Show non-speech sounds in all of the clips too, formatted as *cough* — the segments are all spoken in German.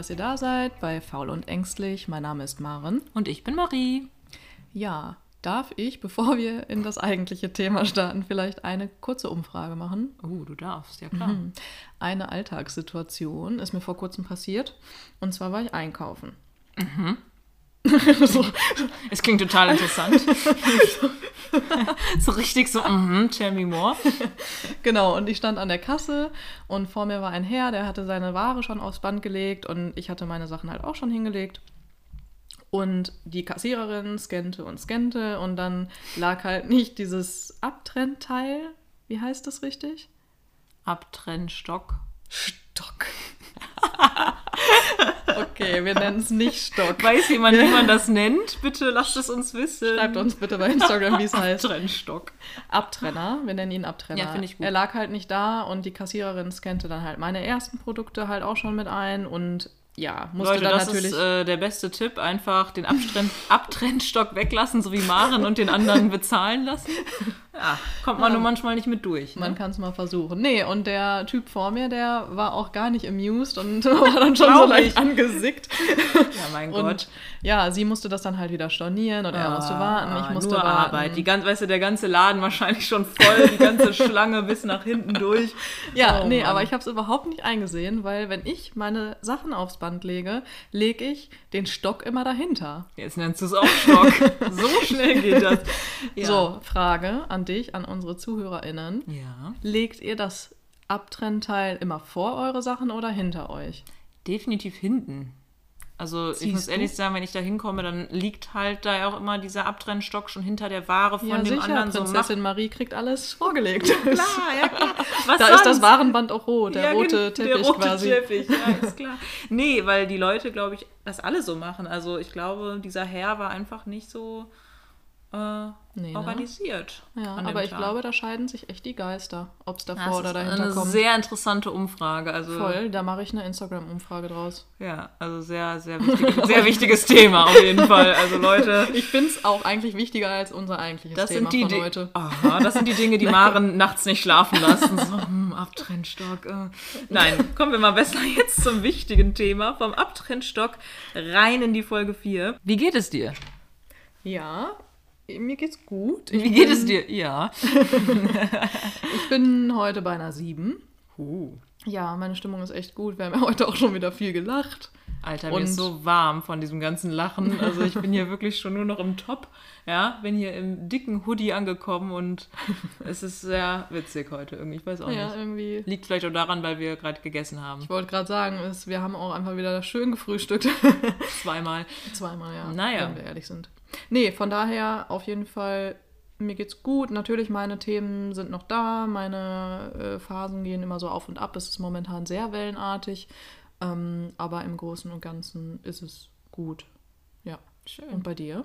dass ihr da seid bei Faul und Ängstlich. Mein Name ist Maren. Und ich bin Marie. Ja, darf ich, bevor wir in das eigentliche Thema starten, vielleicht eine kurze Umfrage machen? Oh, du darfst, ja klar. Eine Alltagssituation ist mir vor kurzem passiert. Und zwar war ich einkaufen. *laughs* Es klingt total interessant. *laughs* so richtig so, mhm, tell me more. Genau, und ich stand an der Kasse und vor mir war ein Herr, der hatte seine Ware schon aufs Band gelegt und ich hatte meine Sachen halt auch schon hingelegt. Und die Kassiererin scannte und scannte und dann lag halt nicht dieses Abtrennteil. Wie heißt das richtig? Abtrennstock. Stock. *laughs* okay, wir nennen es nicht Stock. Weiß jemand, wie man das nennt? Bitte lasst es uns wissen. Schreibt uns bitte bei Instagram, wie es heißt. Abtrennstock. Abtrenner, wir nennen ihn Abtrenner. Ja, finde ich gut. Er lag halt nicht da und die Kassiererin scannte dann halt meine ersten Produkte halt auch schon mit ein und ja, musste Leute, dann das natürlich. ist äh, der beste Tipp. Einfach den Abtrenn *laughs* Abtrennstock weglassen, so wie Maren, und den anderen bezahlen lassen. Ja, *laughs* kommt man nur manchmal nicht mit durch. Ne? man kann es mal versuchen. Nee, und der Typ vor mir, der war auch gar nicht amused und *laughs* war dann schon so leicht ich. angesickt. Ja, mein Und Gott. ja, sie musste das dann halt wieder stornieren und er musste warten, ich Ah, musste nur warten. Arbeit. Die ganze, weißt du, der ganze Laden wahrscheinlich schon voll, die ganze Schlange bis nach hinten durch. Ja, Oh, nee, Mann. aber ich habe es überhaupt nicht eingesehen, weil wenn ich meine Sachen aufs Band lege, lege ich den Stock immer dahinter. Jetzt nennst du es auch Stock. *laughs* so schnell geht das. Ja. So, Frage an dich, an unsere ZuhörerInnen. Ja. Legt ihr das Abtrennteil immer vor eure Sachen oder hinter euch? Definitiv hinten. Also ich Siehst muss du? ehrlich sagen, wenn ich da hinkomme, dann liegt halt da ja auch immer dieser Abtrennstock schon hinter der Ware von ja, dem sicher, anderen so. Prinzessin Marie kriegt alles vorgelegt. Klar, ja *laughs* klar. Was da ist das sonst? Warenband auch rot, der Ja, rote Teppich der rote quasi. Teppich, ja, *laughs* ist klar. Nee, weil die Leute, glaube ich, das alle so machen. Also ich glaube, dieser Herr war einfach nicht so äh, Nee, ne? organisiert. Ja, an dem aber ich Tag. glaube, da scheiden sich echt die Geister, ob es das davor oder ist dahinter eine kommt. sehr interessante Umfrage. Also Voll, da mache ich eine Instagram-Umfrage draus. ja, also sehr, sehr, wichtig, sehr wichtiges Thema auf jeden Fall. Also Leute, *laughs* Ich finde es auch eigentlich wichtiger als unser eigentliches das Thema sind die von heute. Aha, das sind die Dinge, die *laughs* Maren nachts nicht schlafen lassen. So, hm, Abtrennstock. Äh. Nein, *laughs* kommen wir mal besser jetzt zum wichtigen Thema. Vom Abtrennstock rein in die Folge 4. Wie geht es dir? Ja, mir geht's gut. Ich Wie geht bin, es dir? Ja. *laughs* Ich bin heute bei einer 7. Uh. Ja, meine Stimmung ist echt gut. Wir haben ja heute auch schon wieder viel gelacht. Alter, mir Und- ist so warm von diesem ganzen Lachen. Also ich bin hier *laughs* wirklich schon nur noch im Top. Ja, bin hier im dicken Hoodie angekommen und es ist sehr witzig heute irgendwie. Ich weiß auch Ja, nicht. irgendwie. Liegt vielleicht auch daran, weil wir gerade gegessen haben. Ich wollte gerade sagen, es, wir haben auch einfach wieder schön gefrühstückt. Zweimal. Zweimal, ja. Naja. Wenn wir ehrlich sind. Nee, von daher auf jeden Fall, mir geht's gut. Natürlich, meine Themen sind noch da. Meine äh, Phasen gehen immer so auf und ab. Es ist momentan sehr wellenartig. Ähm, aber im Großen und Ganzen ist es gut. Ja. Schön. Und bei dir?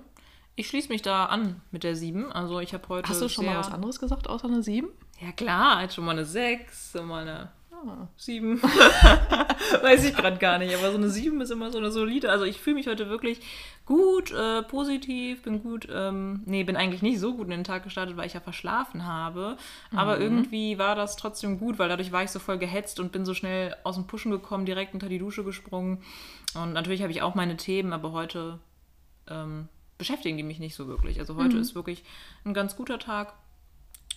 Ich schließe mich da an mit der 7. Also ich habe heute Hast du schon mal was anderes gesagt, außer eine 7? Ja klar, halt schon mal eine 6, so mal eine Ah. *laughs* 7. Weiß ich gerade gar nicht, aber so eine 7 ist immer so eine solide. Also ich fühle mich heute wirklich gut, äh, positiv, bin gut, ähm, nee, bin eigentlich nicht so gut in den Tag gestartet, weil ich ja verschlafen habe. Aber irgendwie war das trotzdem gut, weil dadurch war ich so voll gehetzt und bin so schnell aus dem Pushen gekommen, direkt unter die Dusche gesprungen. Und natürlich habe ich auch meine Themen, aber heute ähm, beschäftigen die mich nicht so wirklich. Also heute ist wirklich ein ganz guter Tag.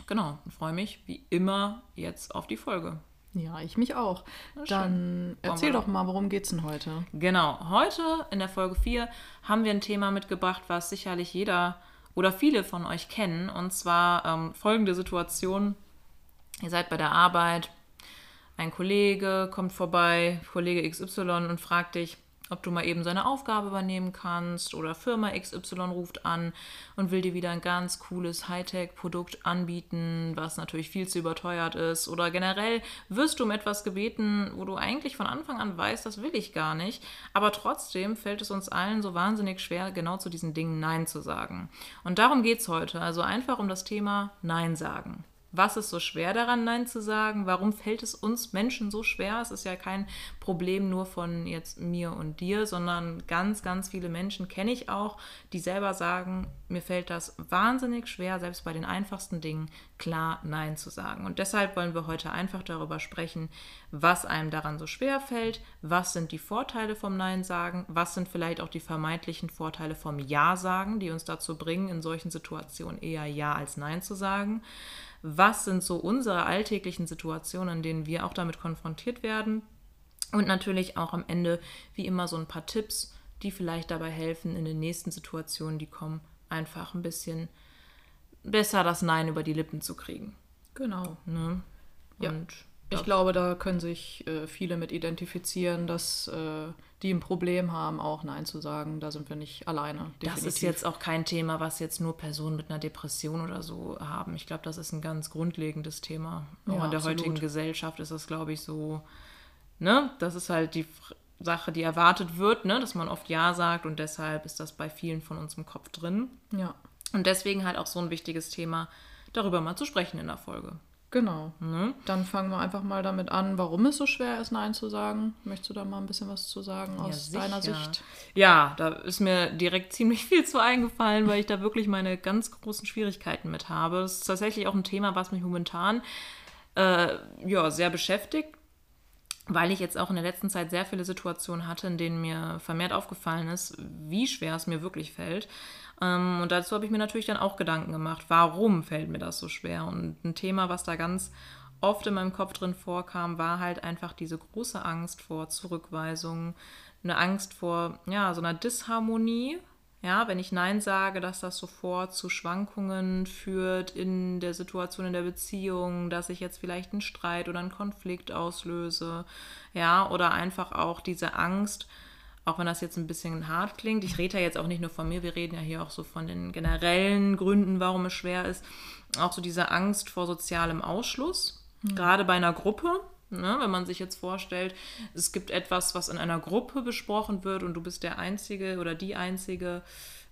Genau, und freue mich wie immer jetzt auf die Folge. Ja, ich mich auch. Na. Dann erzähl doch mal, worum geht's denn heute? Genau, heute in der Folge 4 haben wir ein Thema mitgebracht, was sicherlich jeder oder viele von euch kennen. Und zwar ähm, folgende Situation. Ihr seid bei der Arbeit, ein Kollege kommt vorbei, Kollege XY, und fragt dich, ob du mal eben seine Aufgabe übernehmen kannst oder Firma XY ruft an und will dir wieder ein ganz cooles Hightech-Produkt anbieten, was natürlich viel zu überteuert ist oder generell wirst du um etwas gebeten, wo du eigentlich von Anfang an weißt, das will ich gar nicht, aber trotzdem fällt es uns allen so wahnsinnig schwer, genau zu diesen Dingen Nein zu sagen. Und darum geht es heute, also einfach um das Thema Nein sagen. Was ist so schwer daran, Nein zu sagen? Warum fällt es uns Menschen so schwer? Es ist ja kein Problem nur von jetzt mir und dir, sondern ganz, ganz viele Menschen kenne ich auch, die selber sagen, mir fällt das wahnsinnig schwer, selbst bei den einfachsten Dingen klar Nein zu sagen. Und deshalb wollen wir heute einfach darüber sprechen, was einem daran so schwer fällt, was sind die Vorteile vom Nein sagen, was sind vielleicht auch die vermeintlichen Vorteile vom Ja sagen, die uns dazu bringen, in solchen Situationen eher Ja als Nein zu sagen was sind so unsere alltäglichen Situationen, in denen wir auch damit konfrontiert werden. Und natürlich auch am Ende, wie immer, so ein paar Tipps, die vielleicht dabei helfen, in den nächsten Situationen, die kommen, einfach ein bisschen besser das Nein über die Lippen zu kriegen. Genau. Ne? Ja. Ich glaube, da können sich äh, viele mit identifizieren, dass äh, die ein Problem haben, auch Nein zu sagen. Da sind wir nicht alleine. Definitiv. Das ist jetzt auch kein Thema, was jetzt nur Personen mit einer Depression oder so haben. Ich glaube, das ist ein ganz grundlegendes Thema. Auch ja, in der absolut. heutigen Gesellschaft ist das, glaube ich, so. Ne? Das ist halt die Sache, die erwartet wird, ne? dass man oft Ja sagt und deshalb ist das bei vielen von uns im Kopf drin. Ja. Und deswegen halt auch so ein wichtiges Thema, darüber mal zu sprechen in der Folge. Genau. Ne? Dann fangen wir einfach mal damit an, warum es so schwer ist, Nein zu sagen. Möchtest du da mal ein bisschen was zu sagen aus ja, deiner Sicht? Ja, da ist mir direkt *laughs* ziemlich viel zu eingefallen, weil ich da wirklich meine ganz großen Schwierigkeiten mit habe. Das ist tatsächlich auch ein Thema, was mich momentan äh, ja, sehr beschäftigt, weil ich jetzt auch in der letzten Zeit sehr viele Situationen hatte, in denen mir vermehrt aufgefallen ist, wie schwer es mir wirklich fällt. Ähm, und dazu habe ich mir natürlich dann auch Gedanken gemacht, warum fällt mir das so schwer? Und ein Thema, was da ganz oft in meinem Kopf drin vorkam, war halt einfach diese große Angst vor Zurückweisung, eine Angst vor ja, so einer Disharmonie. Ja, wenn ich Nein sage, dass das sofort zu Schwankungen führt in der Situation in der Beziehung, dass ich jetzt vielleicht einen Streit oder einen Konflikt auslöse. Ja, oder einfach auch diese Angst, auch wenn das jetzt ein bisschen hart klingt. Ich rede ja jetzt auch nicht nur von mir, wir reden ja hier auch so von den generellen Gründen, warum es schwer ist. Auch so diese Angst vor sozialem Ausschluss, mhm. gerade bei einer Gruppe. Ne, wenn man sich jetzt vorstellt, es gibt etwas, was in einer Gruppe besprochen wird und du bist der Einzige oder die Einzige,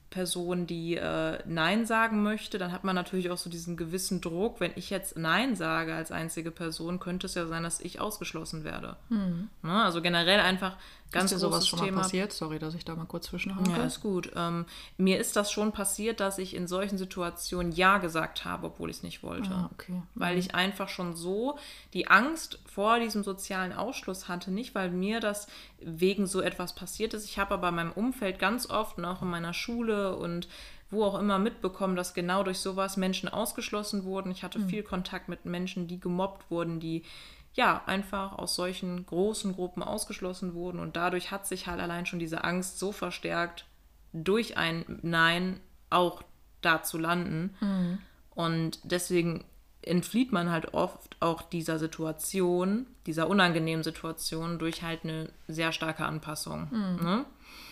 Person, die äh, Nein sagen möchte, dann hat man natürlich auch so diesen gewissen Druck. Wenn ich jetzt Nein sage als einzige Person, könnte es ja sein, dass ich ausgeschlossen werde. Mhm. Ne? Also generell einfach ganz ist dir sowas schon Thema. mal passiert? Sorry, dass ich da mal kurz zwischenhake. Ja, ist gut. Ähm, mir ist das schon passiert, dass ich in solchen Situationen Ja gesagt habe, obwohl ich es nicht wollte. Ah, okay. Weil mhm. ich einfach schon so die Angst vor diesem sozialen Ausschluss hatte. Nicht, weil mir das wegen so etwas passiert ist. Ich habe aber in meinem Umfeld ganz oft und auch in meiner Schule und wo auch immer mitbekommen, dass genau durch sowas Menschen ausgeschlossen wurden. Ich hatte mhm. viel Kontakt mit Menschen, die gemobbt wurden, die ja, einfach aus solchen großen Gruppen ausgeschlossen wurden. Und dadurch hat sich halt allein schon diese Angst so verstärkt, durch ein Nein auch da zu landen. Mhm. Und deswegen entflieht man halt oft auch dieser Situation, dieser unangenehmen Situation, durch halt eine sehr starke Anpassung. Mhm. Ne?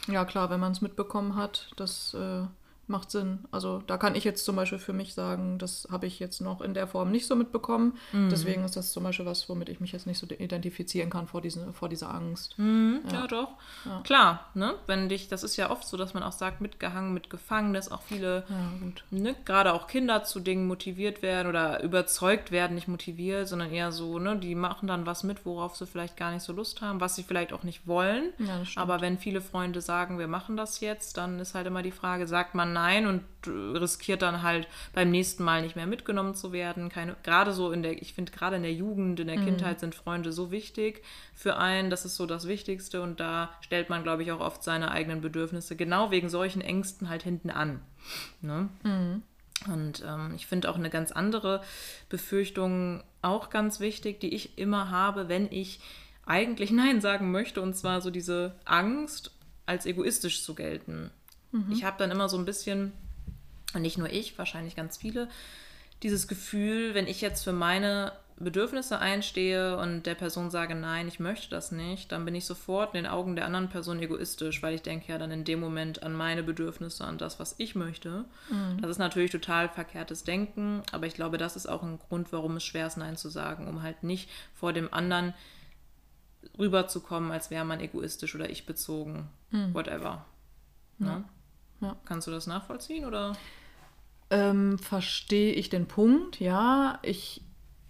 Ja, klar, wenn man es mitbekommen hat, dass. Äh macht Sinn. Also da kann ich jetzt zum Beispiel für mich sagen, das habe ich jetzt noch in der Form nicht so mitbekommen. Mhm. Deswegen ist das zum Beispiel was, womit ich mich jetzt nicht so identifizieren kann vor, diese, vor dieser Angst. Mhm, ja. ja. doch. Ja. Klar, ne? Wenn dich, das ist ja oft so, dass man auch sagt, mitgehangen, mitgefangen, dass auch viele, ja, ne, gerade auch Kinder zu Dingen motiviert werden oder überzeugt werden, nicht motiviert, sondern eher so, ne, die machen dann was mit, worauf sie vielleicht gar nicht so Lust haben, was sie vielleicht auch nicht wollen. Aber wenn viele Freunde sagen, wir machen das jetzt, dann ist halt immer die Frage, sagt man Nein und riskiert dann halt beim nächsten Mal nicht mehr mitgenommen zu werden. Keine, gerade so in der, ich finde gerade in der Jugend, in der mhm. Kindheit sind Freunde so wichtig für einen. Das ist so das Wichtigste und da stellt man, glaube ich, auch oft seine eigenen Bedürfnisse genau wegen solchen Ängsten halt hinten an. Ne? Mhm. Und ähm, ich finde auch eine ganz andere Befürchtung auch ganz wichtig, die ich immer habe, wenn ich eigentlich *laughs* Nein sagen möchte, und zwar so diese Angst, als egoistisch zu gelten. Mhm. Ich habe dann immer so ein bisschen, und nicht nur ich, wahrscheinlich ganz viele, dieses Gefühl, wenn ich jetzt für meine Bedürfnisse einstehe und der Person sage, nein, ich möchte das nicht, dann bin ich sofort in den Augen der anderen Person egoistisch, weil ich denke ja dann in dem Moment an meine Bedürfnisse, an das, was ich möchte. Mhm. Das ist natürlich total verkehrtes Denken, aber ich glaube, das ist auch ein Grund, warum es schwer ist, Nein zu sagen, um halt nicht vor dem anderen rüberzukommen, als wäre man egoistisch oder ich bezogen, mhm. whatever. Ja. Ja. Kannst du das nachvollziehen oder? ähm, verstehe ich den Punkt, ja. Ich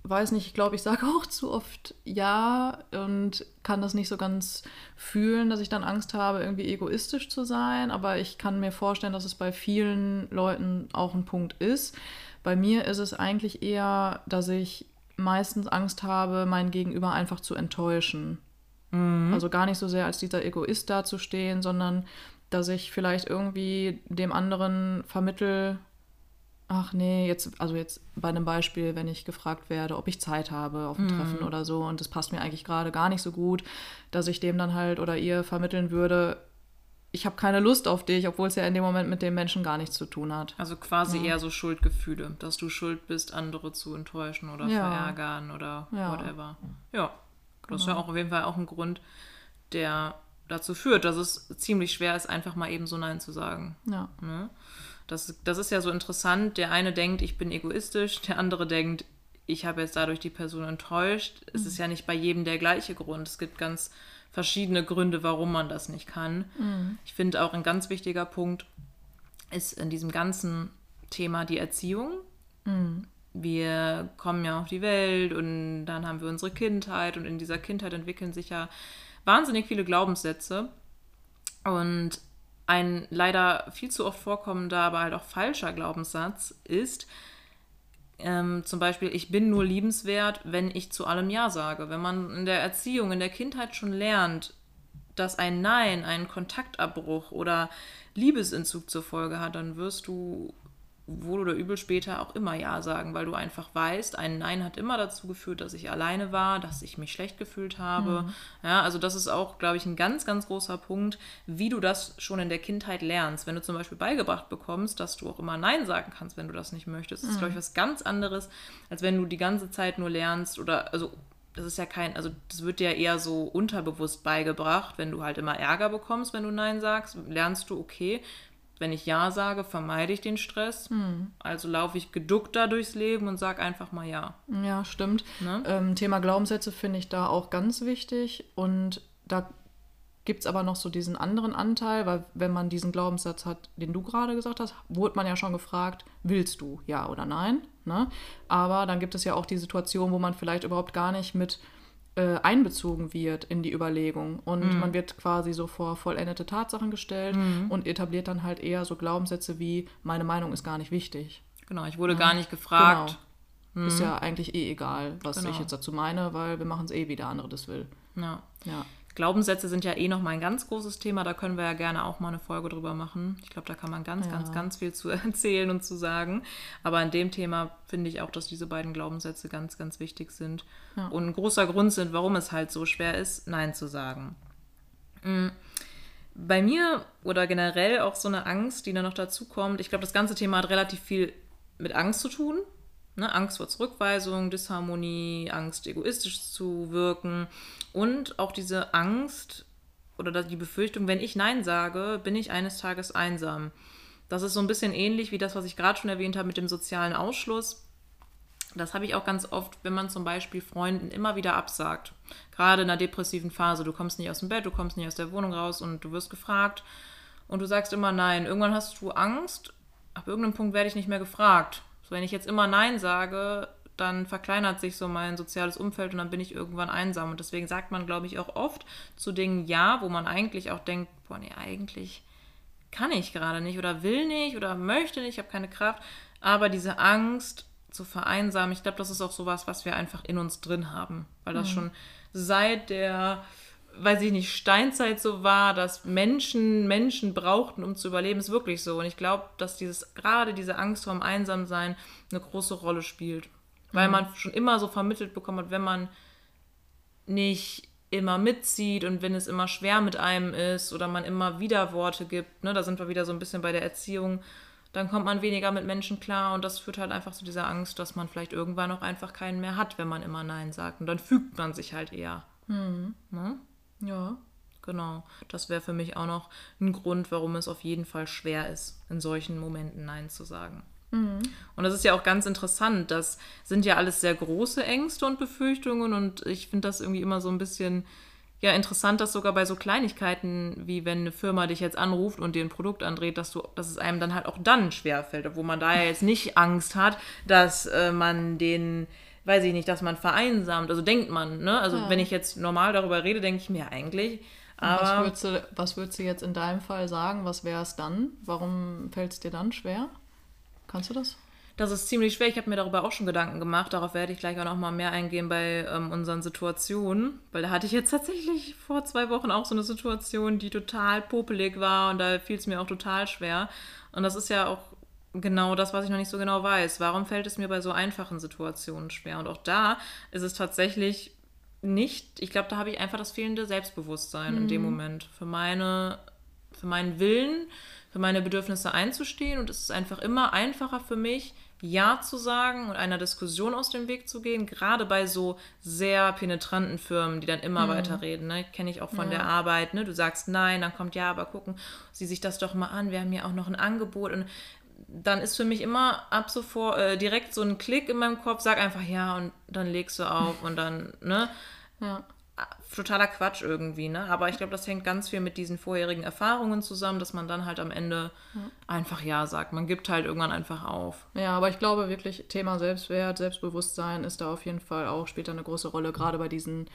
weiß nicht, ich glaube, ich sage *laughs* auch zu oft ja und kann das nicht so ganz fühlen, dass ich dann Angst habe, irgendwie egoistisch zu sein. Aber ich kann mir vorstellen, dass es bei vielen Leuten auch ein Punkt ist. Bei mir ist es eigentlich eher, dass ich meistens Angst habe, mein Gegenüber einfach zu enttäuschen. Mhm. Also gar nicht so sehr als dieser Egoist dazustehen, sondern dass ich vielleicht irgendwie dem anderen vermittel, ach nee, jetzt, also jetzt bei einem Beispiel, wenn ich gefragt werde, ob ich Zeit habe auf ein mhm. Treffen oder so und das passt mir eigentlich gerade gar nicht so gut, dass ich dem dann halt oder ihr vermitteln würde, ich habe keine Lust auf dich, obwohl es ja in dem Moment mit dem Menschen gar nichts zu tun hat. Also quasi ja. eher so Schuldgefühle, dass du schuld bist, andere zu enttäuschen oder ja. verärgern oder ja. whatever. Ja, das genau. ist ja genau. auch auf jeden Fall auch ein Grund, der dazu führt, dass es ziemlich schwer ist, einfach mal eben so Nein zu sagen. Ja. Ne? Das, das ist ja so interessant. Der eine denkt, ich bin egoistisch, der andere denkt, ich habe jetzt dadurch die Person enttäuscht. Mhm. Es ist ja nicht bei jedem der gleiche Grund. Es gibt ganz verschiedene Gründe, warum man das nicht kann. Mhm. Ich finde auch ein ganz wichtiger Punkt ist in diesem ganzen Thema die Erziehung. Mhm. Wir kommen ja auf die Welt und dann haben wir unsere Kindheit und in dieser Kindheit entwickeln sich ja wahnsinnig viele Glaubenssätze. Und ein leider viel zu oft vorkommender, aber halt auch falscher Glaubenssatz ist, ähm, zum Beispiel, ich bin nur liebenswert, wenn ich zu allem Ja sage. Wenn man in der Erziehung, in der Kindheit schon lernt, dass ein Nein einen Kontaktabbruch oder Liebesentzug zur Folge hat, dann wirst du wohl oder übel später auch immer Ja sagen, weil du einfach weißt, ein Nein hat immer dazu geführt, dass ich alleine war, dass ich mich schlecht gefühlt habe. Mhm. Ja, also das ist auch, glaube ich, ein ganz, ganz großer Punkt, wie du das schon in der Kindheit lernst. Wenn du zum Beispiel beigebracht bekommst, dass du auch immer Nein sagen kannst, wenn du das nicht möchtest, das ist, glaube ich, mhm. was ganz anderes, als wenn du die ganze Zeit nur lernst oder, also das ist ja kein, also das wird dir ja eher so unterbewusst beigebracht, wenn du halt immer Ärger bekommst, wenn du Nein sagst, lernst du, okay, wenn ich Ja sage, vermeide ich den Stress. Hm. Also laufe ich geduckter durchs Leben und sage einfach mal Ja. Ja, stimmt. Ne? Ähm, Thema Glaubenssätze finde ich da auch ganz wichtig. Und da gibt es aber noch so diesen anderen Anteil, weil wenn man diesen Glaubenssatz hat, den du gerade gesagt hast, wurde man ja schon gefragt, willst du ja oder nein? Ne? Aber dann gibt es ja auch die Situation, wo man vielleicht überhaupt gar nicht mit äh, einbezogen wird in die Überlegung. Und mhm. man wird quasi so vor vollendete Tatsachen gestellt mhm. und etabliert dann halt eher so Glaubenssätze wie, meine Meinung ist gar nicht wichtig. Genau, ich wurde ja. gar nicht gefragt. Genau. Mhm. Ist ja eigentlich eh egal, was genau. ich jetzt dazu meine, weil wir machen es eh, wie der andere das will. Ja. ja. Glaubenssätze sind ja eh noch mal ein ganz großes Thema. Da können wir ja gerne auch mal eine Folge drüber machen. Ich glaube, da kann man ganz, ja. ganz, ganz viel zu *laughs* erzählen und zu sagen. Aber in dem Thema finde ich auch, dass diese beiden Glaubenssätze ganz, ganz wichtig sind ja. und ein großer Grund sind, warum es halt so schwer ist, Nein zu sagen. Mhm. Bei mir oder generell auch so eine Angst, die dann noch dazu kommt. Ich glaube, das ganze Thema hat relativ viel mit Angst zu tun. Ne? Angst vor Zurückweisung, Disharmonie, Angst, egoistisch zu wirken und auch diese Angst oder die Befürchtung, wenn ich Nein sage, bin ich eines Tages einsam. Das ist so ein bisschen ähnlich wie das, was ich gerade schon erwähnt habe mit dem sozialen Ausschluss. Das habe ich auch ganz oft, wenn man zum Beispiel Freunden immer wieder absagt. Gerade in einer depressiven Phase. Du kommst nicht aus dem Bett, du kommst nicht aus der Wohnung raus und du wirst gefragt und du sagst immer Nein. Irgendwann hast du Angst, ab irgendeinem Punkt werde ich nicht mehr gefragt. So, wenn ich jetzt immer Nein sage, dann verkleinert sich so mein soziales Umfeld und dann bin ich irgendwann einsam. Und deswegen sagt man, glaube ich, auch oft zu Dingen Ja, wo man eigentlich auch denkt, boah, nee, eigentlich kann ich gerade nicht oder will nicht oder möchte nicht, ich habe keine Kraft. Aber diese Angst zu vereinsamen, ich glaube, das ist auch sowas, was wir einfach in uns drin haben. Weil das mhm. schon seit der, weiß ich nicht, Steinzeit so war, dass Menschen Menschen brauchten, um zu überleben, ist wirklich so. Und ich glaube, dass dieses, gerade diese Angst vor dem Einsamsein eine große Rolle spielt. Weil mhm. man schon immer so vermittelt bekommen hat, wenn man nicht immer mitzieht und wenn es immer schwer mit einem ist oder man immer wieder Worte gibt, ne, da sind wir wieder so ein bisschen bei der Erziehung, dann kommt man weniger mit Menschen klar und das führt halt einfach zu dieser Angst, dass man vielleicht irgendwann auch einfach keinen mehr hat, wenn man immer Nein sagt. Und dann fügt man sich halt eher. Mhm. Ne? Ja. Genau. Das wäre für mich auch noch ein Grund, warum es auf jeden Fall schwer ist, in solchen Momenten Nein zu sagen. Mhm. Und das ist ja auch ganz interessant. Das sind ja alles sehr große Ängste und Befürchtungen und ich finde das irgendwie immer so ein bisschen ja interessant, dass sogar bei so Kleinigkeiten, wie wenn eine Firma dich jetzt anruft und dir ein Produkt andreht, dass, du, dass es einem dann halt auch dann schwerfällt, obwohl man da ja jetzt nicht Angst hat, dass äh, man den, weiß ich nicht, dass man vereinsamt. Also denkt man, ne? Also Ja. wenn ich jetzt normal darüber rede, denke ich mir eigentlich. Was, würdest du, was würdest du jetzt in deinem Fall sagen? Was wäre es dann? Warum fällt es dir dann schwer? Kannst du das? Das ist ziemlich schwer. Ich habe mir darüber auch schon Gedanken gemacht. Darauf werde ich gleich auch noch mal mehr eingehen bei ähm, unseren Situationen. Weil da hatte ich jetzt *laughs* tatsächlich vor zwei Wochen auch so eine Situation, die total popelig war und da fiel es mir auch total schwer. Und das ist ja auch genau das, was ich noch nicht so genau weiß. Warum fällt es mir bei so einfachen Situationen schwer? Und auch da ist es tatsächlich nicht, ich glaube, da habe ich einfach das fehlende Selbstbewusstsein in dem Moment für meine, für meinen Willen, für meine Bedürfnisse einzustehen und es ist einfach immer einfacher für mich, Ja zu sagen und einer Diskussion aus dem Weg zu gehen, gerade bei so sehr penetranten Firmen, die dann immer weiterreden. Ne? Kenne ich auch von der Arbeit. Ne? Du sagst nein, dann kommt ja, aber gucken Sie sich das doch mal an. Wir haben ja auch noch ein Angebot und dann ist für mich immer ab sofort äh, direkt so ein Klick in meinem Kopf, sag einfach ja und dann legst du auf und dann, ne? Ja. Totaler Quatsch irgendwie, ne? Aber ich glaube, das hängt ganz viel mit diesen vorherigen Erfahrungen zusammen, dass man dann halt am Ende einfach ja sagt. Man gibt halt irgendwann einfach auf. Ja, aber ich glaube wirklich, Thema Selbstwert, Selbstbewusstsein ist da auf jeden Fall auch, spielt da eine große Rolle, gerade bei diesen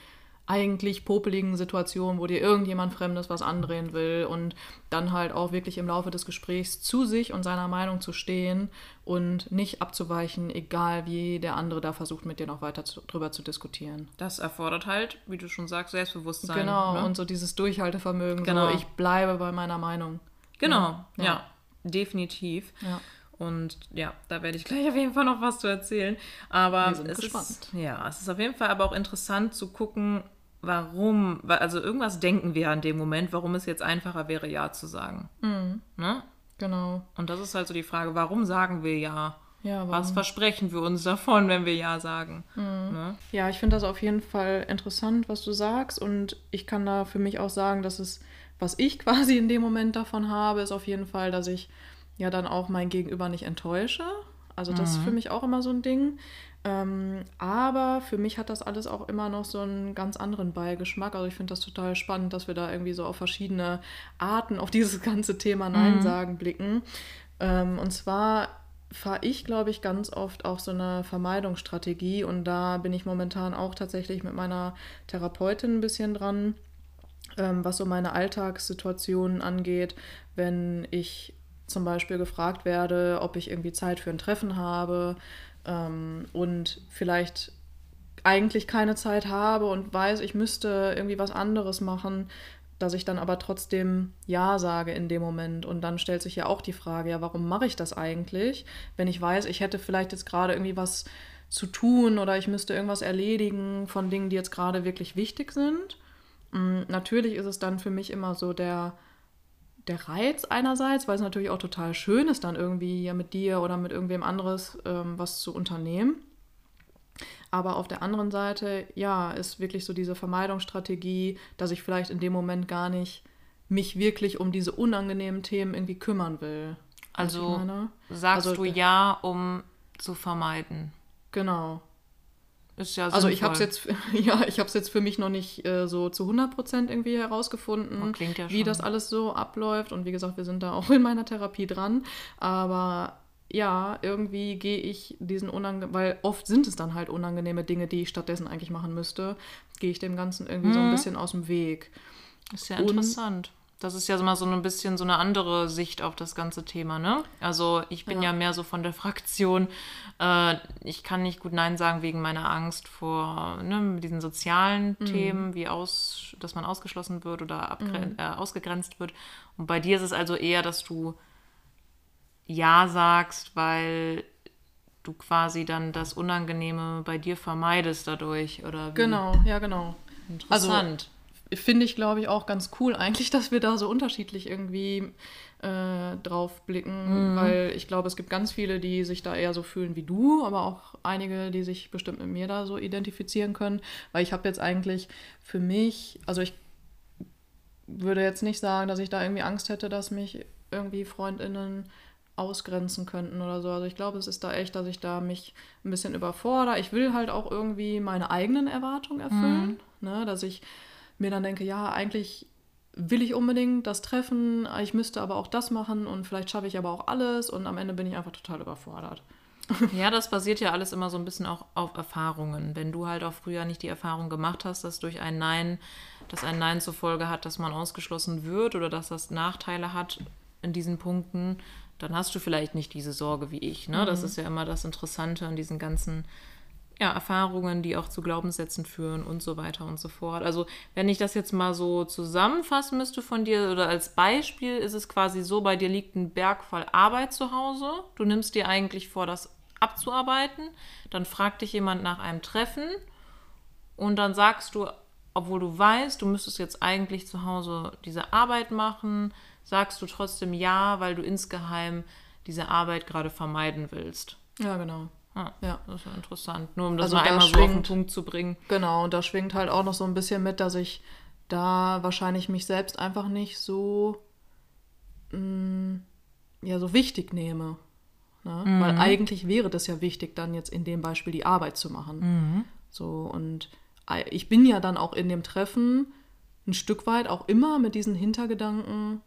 eigentlich popeligen Situationen, wo dir irgendjemand Fremdes was andrehen will und dann halt auch wirklich im Laufe des Gesprächs zu sich und seiner Meinung zu stehen und nicht abzuweichen, egal wie der andere da versucht, mit dir noch weiter zu, drüber zu diskutieren. Das erfordert halt, wie du schon sagst, Selbstbewusstsein. genau, ne? und so dieses Durchhaltevermögen, Genau. so ich bleibe bei meiner Meinung. Genau, ja, Ja. definitiv. Ja. Und ja, da werde ich *laughs* gleich auf jeden Fall noch was zu erzählen. Aber Wir sind es gespannt. ist ja, es ist auf jeden Fall aber auch interessant zu gucken, warum, also irgendwas denken wir an dem Moment, warum es jetzt einfacher wäre, ja zu sagen. Mhm. Ne? Genau. Und das ist halt so die Frage, warum sagen wir ja? Ja, Was versprechen wir uns *laughs* davon, wenn wir ja sagen? Mhm. Ne? Ja, ich finde das auf jeden Fall interessant, was du sagst. Und ich kann da für mich auch sagen, dass es, was ich *laughs* quasi in dem Moment davon habe, ist auf jeden Fall, dass ich ja dann auch mein Gegenüber nicht enttäusche. Also das ist für mich auch immer so ein Ding. Ähm, aber für mich hat das alles auch immer noch so einen ganz anderen Beigeschmack. Also ich finde das total spannend, dass wir da irgendwie so auf verschiedene Arten auf dieses *laughs* ganze Thema Nein sagen blicken. Ähm, und zwar fahre ich, glaube ich, ganz oft auch so eine Vermeidungsstrategie und da bin ich momentan auch tatsächlich mit meiner Therapeutin ein bisschen dran, ähm, was so meine Alltagssituationen angeht, wenn ich zum Beispiel gefragt werde, ob ich irgendwie Zeit für ein Treffen habe ähm, und vielleicht eigentlich keine Zeit habe und weiß, ich müsste irgendwie was anderes machen, dass ich dann aber trotzdem Ja sage in dem Moment. Und dann stellt sich ja auch die Frage, ja, warum mache ich das eigentlich, wenn ich weiß, ich hätte vielleicht jetzt gerade irgendwie was zu tun oder ich müsste irgendwas erledigen von Dingen, die jetzt gerade wirklich wichtig sind. Mm, Natürlich ist es dann für mich immer so der, der Reiz einerseits, weil es natürlich auch total schön ist, dann irgendwie ja mit dir oder mit irgendwem anderes ähm, was zu unternehmen. Aber auf der anderen Seite, ja, ist wirklich so diese Vermeidungsstrategie, dass ich vielleicht in dem Moment gar nicht mich wirklich um diese unangenehmen Themen irgendwie kümmern will. Also sagst Also, du ja, um zu vermeiden. Genau. Ist ja Also ich habe es jetzt, *laughs* ja, ich jetzt für mich noch nicht äh, so zu 100% irgendwie herausgefunden, Oh, klingt ja wie das alles so abläuft. Und wie gesagt, wir sind da auch *laughs* in meiner Therapie dran. Aber ja, irgendwie gehe ich diesen unangenehmen, weil oft sind es dann halt unangenehme Dinge, die ich stattdessen eigentlich machen müsste, gehe ich dem Ganzen irgendwie so Mhm. ein bisschen aus dem Weg. Ist ja interessant. Das ist ja so mal so ein bisschen so eine andere Sicht auf das ganze Thema, ne? Also ich bin ja, Ja. mehr so von der Fraktion, äh, ich kann nicht gut Nein sagen wegen meiner Angst vor ne, diesen sozialen Mhm. Themen, wie aus, dass man ausgeschlossen wird oder Mhm. äh, ausgegrenzt wird. Und bei dir ist es also eher, dass du Ja sagst, weil du quasi dann das Unangenehme bei dir vermeidest dadurch, oder wie? Genau, ja, genau. Interessant. Finde ich, glaube ich, auch ganz cool eigentlich, dass wir da so unterschiedlich irgendwie äh, drauf blicken, weil ich glaube, es gibt ganz viele, die sich da eher so fühlen wie du, aber auch einige, die sich bestimmt mit mir da so identifizieren können, weil ich habe jetzt eigentlich für mich, also ich würde jetzt nicht sagen, dass ich da irgendwie Angst hätte, dass mich irgendwie Freundinnen ausgrenzen könnten oder so. Also ich glaube, es ist da echt, dass ich da mich ein bisschen überfordere. Ich will halt auch irgendwie meine eigenen Erwartungen erfüllen, ne? dass ich mir dann denke, ja, eigentlich will ich unbedingt das treffen, ich müsste aber auch das machen und vielleicht schaffe ich aber auch alles und am Ende bin ich einfach total überfordert. *laughs* Ja, das basiert ja alles immer so ein bisschen auch auf Erfahrungen. Wenn du halt auch früher nicht die Erfahrung gemacht hast, dass durch ein Nein, dass ein Nein zur Folge hat, dass man ausgeschlossen wird oder dass das Nachteile hat in diesen Punkten, dann hast du vielleicht nicht diese Sorge wie ich. Ne? Mhm. Das ist ja immer das Interessante an diesen ganzen ja, Erfahrungen, die auch zu Glaubenssätzen führen und so weiter und so fort. Also wenn ich das jetzt mal so zusammenfassen müsste von dir oder als Beispiel, ist es quasi so, bei dir liegt ein Berg voll Arbeit zu Hause. Du nimmst dir eigentlich vor, das abzuarbeiten. Dann fragt dich jemand nach einem Treffen und dann sagst du, obwohl du weißt, du müsstest jetzt eigentlich zu Hause diese Arbeit machen, sagst du trotzdem ja, weil du insgeheim diese Arbeit gerade vermeiden willst. Ja, genau. Ah, ja, das ist interessant. Nur um das also mal da einmal schwingt, so auf den Punkt zu bringen. Genau, und da schwingt halt auch noch so ein bisschen mit, dass ich da wahrscheinlich mich selbst einfach nicht so, mh, mm, ja, so wichtig nehme. Ne? Mhm. Weil eigentlich wäre das ja wichtig, dann jetzt in dem Beispiel die Arbeit zu machen. Mhm. So, und ich bin ja dann auch in dem Treffen ein Stück weit auch immer mit diesen Hintergedanken,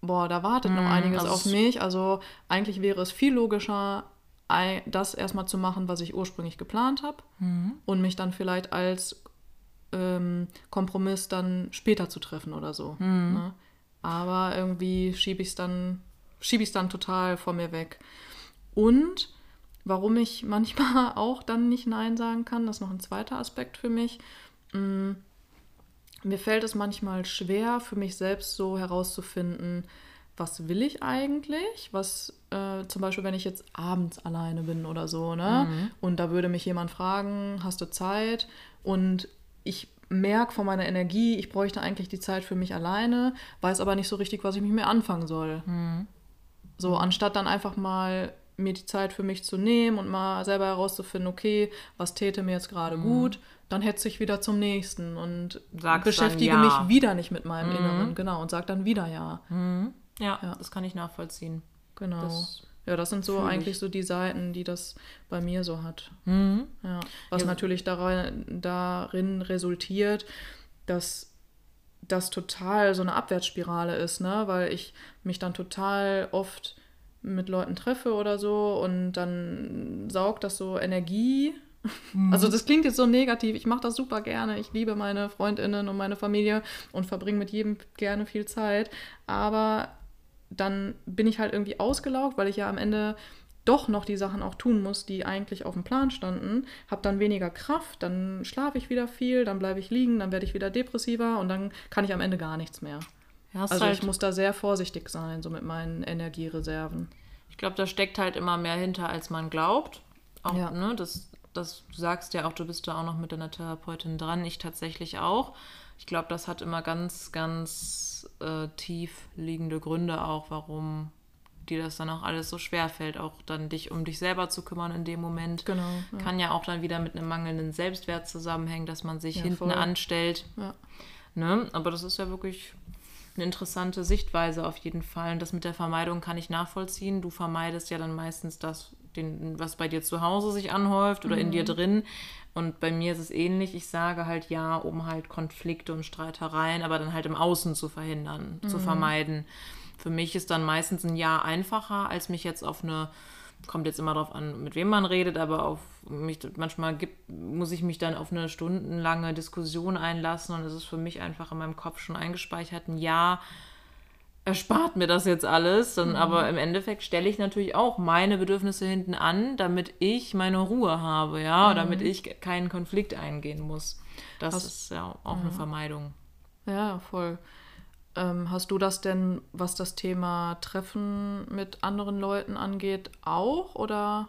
boah, da wartet mhm, noch einiges auf mich. Also eigentlich wäre es viel logischer, das erstmal zu machen, was ich ursprünglich geplant habe mhm. und mich dann vielleicht als ähm, Kompromiss dann später zu treffen oder so. Mhm. Ne? Aber irgendwie schiebe ich es dann, schiebe ich dann total vor mir weg. Und warum ich *laughs* manchmal auch dann nicht Nein sagen kann, das ist noch ein zweiter Aspekt für mich. Mm, mir fällt es manchmal schwer, für mich selbst so herauszufinden, was will ich eigentlich? Was äh, zum Beispiel, wenn ich jetzt abends alleine bin oder so, ne? Mhm. Und da würde mich jemand fragen, hast du Zeit? Und ich merke von meiner Energie, ich bräuchte eigentlich die Zeit für mich alleine, weiß aber nicht so richtig, was ich mit mir anfangen soll. Mhm. So, anstatt dann einfach mal mir die Zeit für mich zu nehmen und mal selber herauszufinden, okay, was täte mir jetzt gerade mhm. gut, dann hetze ich wieder zum nächsten und Sagst beschäftige ja. mich wieder nicht mit meinem mhm. Inneren, genau, und sag dann wieder ja. Mhm. Ja, ja, das kann ich nachvollziehen. Genau. Das ja, das sind so eigentlich ich. so die Seiten, die das bei mir so hat. Mhm. Ja. Was ja. natürlich darin, darin resultiert, dass das total so eine Abwärtsspirale ist, ne? Weil ich mich dann total oft mit Leuten treffe oder so und dann saugt das so Energie. Mhm. Also das klingt jetzt so negativ. Ich mache das super gerne. Ich liebe meine Freundinnen und meine Familie und verbringe mit jedem gerne viel Zeit. Aber dann bin ich halt irgendwie ausgelaugt, weil ich ja am Ende doch noch die Sachen auch tun muss, die eigentlich auf dem Plan standen, habe dann weniger Kraft, dann schlafe ich wieder viel, dann bleibe ich liegen, dann werde ich wieder depressiver und dann kann ich am Ende gar nichts mehr. Ja, also halt ich muss da sehr vorsichtig sein, so mit meinen Energiereserven. Ich glaube, da steckt halt immer mehr hinter, als man glaubt. Auch, ja. ne, das, das, du sagst ja auch, du bist da auch noch mit deiner Therapeutin dran, ich tatsächlich auch. Ich glaube, das hat immer ganz, ganz äh, tief liegende Gründe auch, warum dir das dann auch alles so schwer fällt, auch dann dich um dich selber zu kümmern in dem Moment. Genau. Ja. Kann ja auch dann wieder mit einem mangelnden Selbstwert zusammenhängen, dass man sich ja, hinten voll. anstellt. Ja. Ne? Aber das ist ja wirklich eine interessante Sichtweise auf jeden Fall. Und das mit der Vermeidung kann ich nachvollziehen. Du vermeidest ja dann meistens das, den, was bei dir zu Hause sich anhäuft oder mhm. in dir mhm. drin. Und bei mir ist es ähnlich. Ich sage halt ja, um halt Konflikte und Streitereien, aber dann halt im Außen zu verhindern, mhm. zu vermeiden. Für mich ist dann meistens ein Ja einfacher, als mich jetzt auf eine, kommt jetzt immer darauf an, mit wem man redet, aber auf mich, manchmal gibt, muss ich mich dann auf eine stundenlange Diskussion einlassen und es ist für mich einfach in meinem Kopf schon eingespeichert, ein Ja erspart mir das jetzt alles. Dann, mhm. Aber im Endeffekt stelle ich natürlich auch meine Bedürfnisse hinten an, damit ich meine Ruhe habe, ja, mhm. damit ich keinen Konflikt eingehen muss. Das Hast, ist ja auch ja. eine Vermeidung. Ja, voll. Ähm, hast du das denn, was das Thema Treffen mit anderen Leuten angeht, auch oder?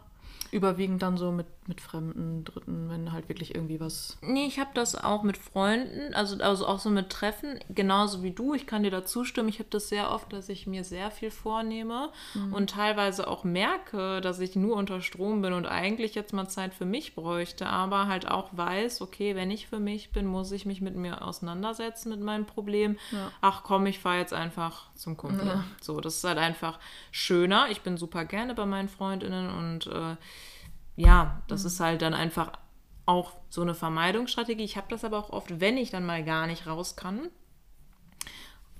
Überwiegend dann so mit, mit fremden Dritten, wenn halt wirklich irgendwie was. Nee, ich habe das auch mit Freunden, also, also auch so mit Treffen, genauso wie du. Ich kann dir da zustimmen. Ich habe das sehr oft, dass ich mir sehr viel vornehme mhm. und teilweise auch merke, dass ich nur unter Strom bin und eigentlich jetzt mal Zeit für mich bräuchte, aber halt auch weiß, okay, wenn ich für mich bin, muss ich mich mit mir auseinandersetzen, mit meinem Problem. Ja. Ach komm, ich fahre jetzt einfach zum Kumpel. Ja. So, das ist halt einfach schöner. Ich bin super gerne bei meinen Freundinnen und äh, ja, das mhm. ist halt dann einfach auch so eine Vermeidungsstrategie. Ich habe das aber auch oft, wenn ich dann mal gar nicht raus kann,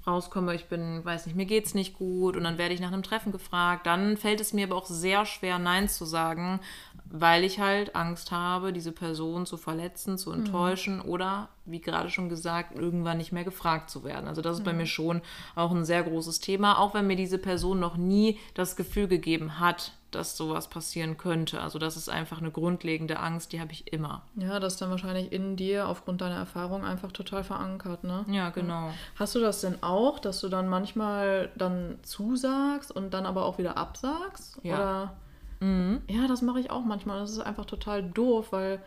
rauskomme, ich bin, weiß nicht, mir geht's nicht gut und dann werde ich nach einem Treffen gefragt, dann fällt es mir aber auch sehr schwer, Nein zu sagen, weil ich halt Angst habe, diese Person zu verletzen, zu enttäuschen mhm. oder, wie gerade schon gesagt, irgendwann nicht mehr gefragt zu werden. Also das ist mhm. bei mir schon auch ein sehr großes Thema, auch wenn mir diese Person noch nie das Gefühl gegeben hat, dass sowas passieren könnte. Also das ist einfach eine grundlegende Angst, die habe ich immer. Ja, das ist dann wahrscheinlich in dir aufgrund deiner Erfahrung einfach total verankert, ne? Ja, genau. Hast du das denn auch, dass du dann manchmal dann zusagst und dann aber auch wieder absagst? Ja. Oder? Mhm. Ja, das mache ich auch manchmal. Das ist einfach total doof, weil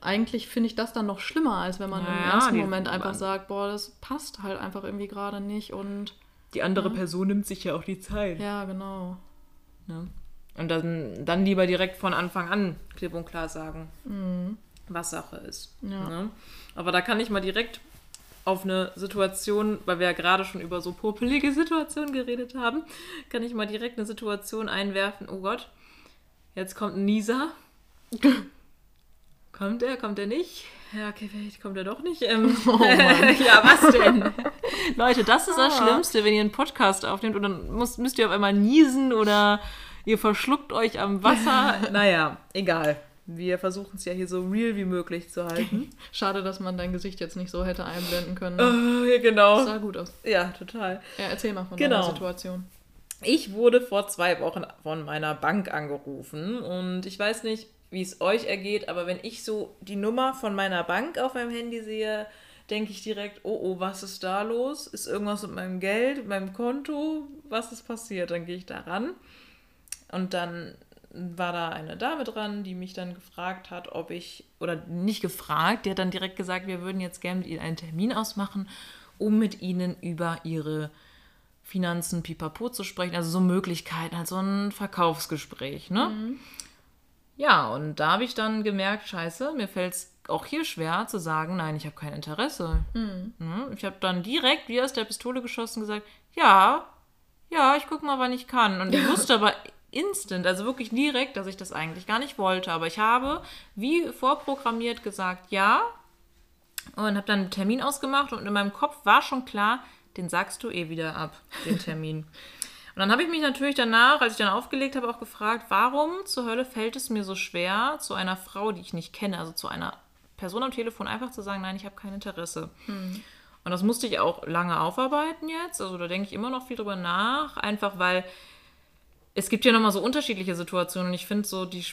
eigentlich finde ich das dann noch schlimmer, als wenn man ja, im ersten Moment einfach sagt, boah, das passt halt einfach irgendwie gerade nicht und die andere ja. Person nimmt sich ja auch die Zeit. Ja, genau. Ja. Und dann, dann lieber direkt von Anfang an klipp und klar sagen, mhm. was Sache ist. Ja. Ne? Aber da kann ich mal direkt auf eine Situation, weil wir ja gerade schon über so popelige *laughs* Situationen geredet haben, kann ich mal direkt eine Situation einwerfen. Oh Gott, jetzt kommt ein Nieser. *laughs* kommt er, kommt er nicht? Ja, okay, vielleicht kommt er doch nicht. Ähm, *laughs* oh ja, was denn? Leute, das ist das ah. Schlimmste, wenn ihr einen Podcast aufnehmt und dann müsst, müsst ihr auf einmal niesen oder ihr verschluckt euch am Wasser. *laughs* naja, egal. Wir versuchen es ja hier so real wie möglich zu halten. *laughs* Schade, dass man dein Gesicht jetzt nicht so hätte einblenden können. Oh, ja, genau. Das sah gut aus. Ja, total. Ja, erzähl mal von genau. deiner Situation. Ich wurde vor zwei Wochen von meiner Bank angerufen und ich weiß nicht, wie es euch ergeht, aber wenn ich so die Nummer von meiner Bank auf meinem Handy sehe, denke ich direkt, oh oh, was ist da los? Ist irgendwas mit meinem Geld, mit meinem Konto? Was ist passiert? Dann gehe ich da ran und dann war da eine Dame dran, die mich dann gefragt hat, ob ich, oder nicht gefragt, die hat dann direkt gesagt, wir würden jetzt gerne mit Ihnen einen Termin ausmachen, um mit Ihnen über Ihre Finanzen pipapo zu sprechen, also so Möglichkeiten, halt so ein Verkaufsgespräch, ne? Mhm. Ja, und da habe ich dann gemerkt, scheiße, mir fällt es auch hier schwer zu sagen, nein, ich habe kein Interesse. Mhm. Ne? Ich habe dann direkt wie aus der Pistole geschossen gesagt, ja, ja, ich gucke mal, wann ich kann. Und ich *laughs* wusste aber instant, also wirklich direkt, dass ich das eigentlich gar nicht wollte. Aber ich habe wie vorprogrammiert gesagt, ja. Und habe dann einen Termin ausgemacht und in meinem Kopf war schon klar, den sagst du eh wieder ab, den Termin. *laughs* Und dann habe ich mich natürlich danach, als ich dann aufgelegt habe, auch gefragt, warum zur Hölle fällt es mir so schwer, zu einer Frau, die ich nicht kenne, also zu einer Person am Telefon einfach zu sagen, nein, ich habe kein Interesse. Hm. Und das musste ich auch lange aufarbeiten jetzt. Also da denke ich immer noch viel drüber nach, einfach weil es gibt ja nochmal so unterschiedliche Situationen und ich finde so, die,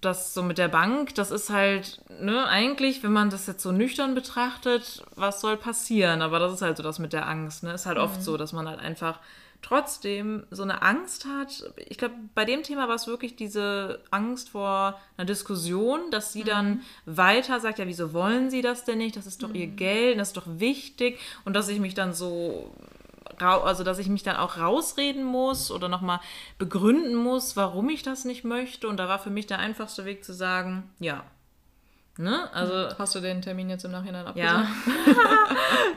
das so mit der Bank, das ist halt, ne, eigentlich, wenn man das jetzt so nüchtern betrachtet, was soll passieren? Aber das ist halt so das mit der Angst, ne? Ist halt mhm. oft so, dass man halt einfach trotzdem so eine Angst hat. Ich glaube, bei dem Thema war es wirklich diese Angst vor einer Diskussion, dass sie mhm. dann weiter sagt, ja, wieso wollen sie das denn nicht? Das ist doch mhm. ihr Geld, das ist doch wichtig. Und dass ich mich dann so also dass ich mich dann auch rausreden muss oder nochmal begründen muss, warum ich das nicht möchte. Und da war für mich der einfachste Weg zu sagen, ja, Ne? Also, Hast du den Termin jetzt im Nachhinein abgesagt? *laughs*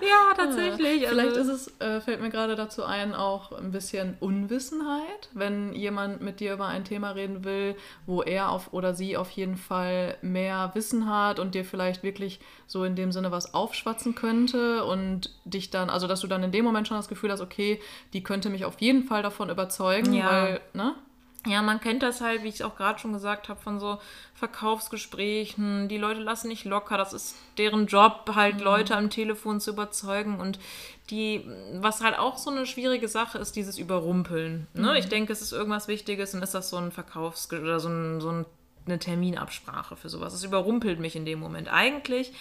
Ja, ja tatsächlich. Also, Vielleicht ist es, äh, fällt mir gerade dazu ein, auch ein bisschen Unwissenheit, wenn jemand mit dir über ein Thema reden will, wo er auf oder sie auf jeden Fall mehr Wissen hat und dir vielleicht wirklich so in dem Sinne was aufschwatzen könnte und dich dann, also dass du dann in dem Moment schon das Gefühl hast, okay, die könnte mich auf jeden Fall davon überzeugen, ja. weil, ne? Ja, man kennt das halt, wie ich es auch gerade schon gesagt habe, von so Verkaufsgesprächen. Die Leute lassen nicht locker. Das ist deren Job, halt mhm. Leute am Telefon zu überzeugen. Und die, was halt auch so eine schwierige Sache ist, dieses Überrumpeln. Ne? Mhm. Ich denke, es ist irgendwas Wichtiges und ist das so ein Verkaufs- oder so, ein, so ein, eine Terminabsprache für sowas. Es überrumpelt mich in dem Moment. Eigentlich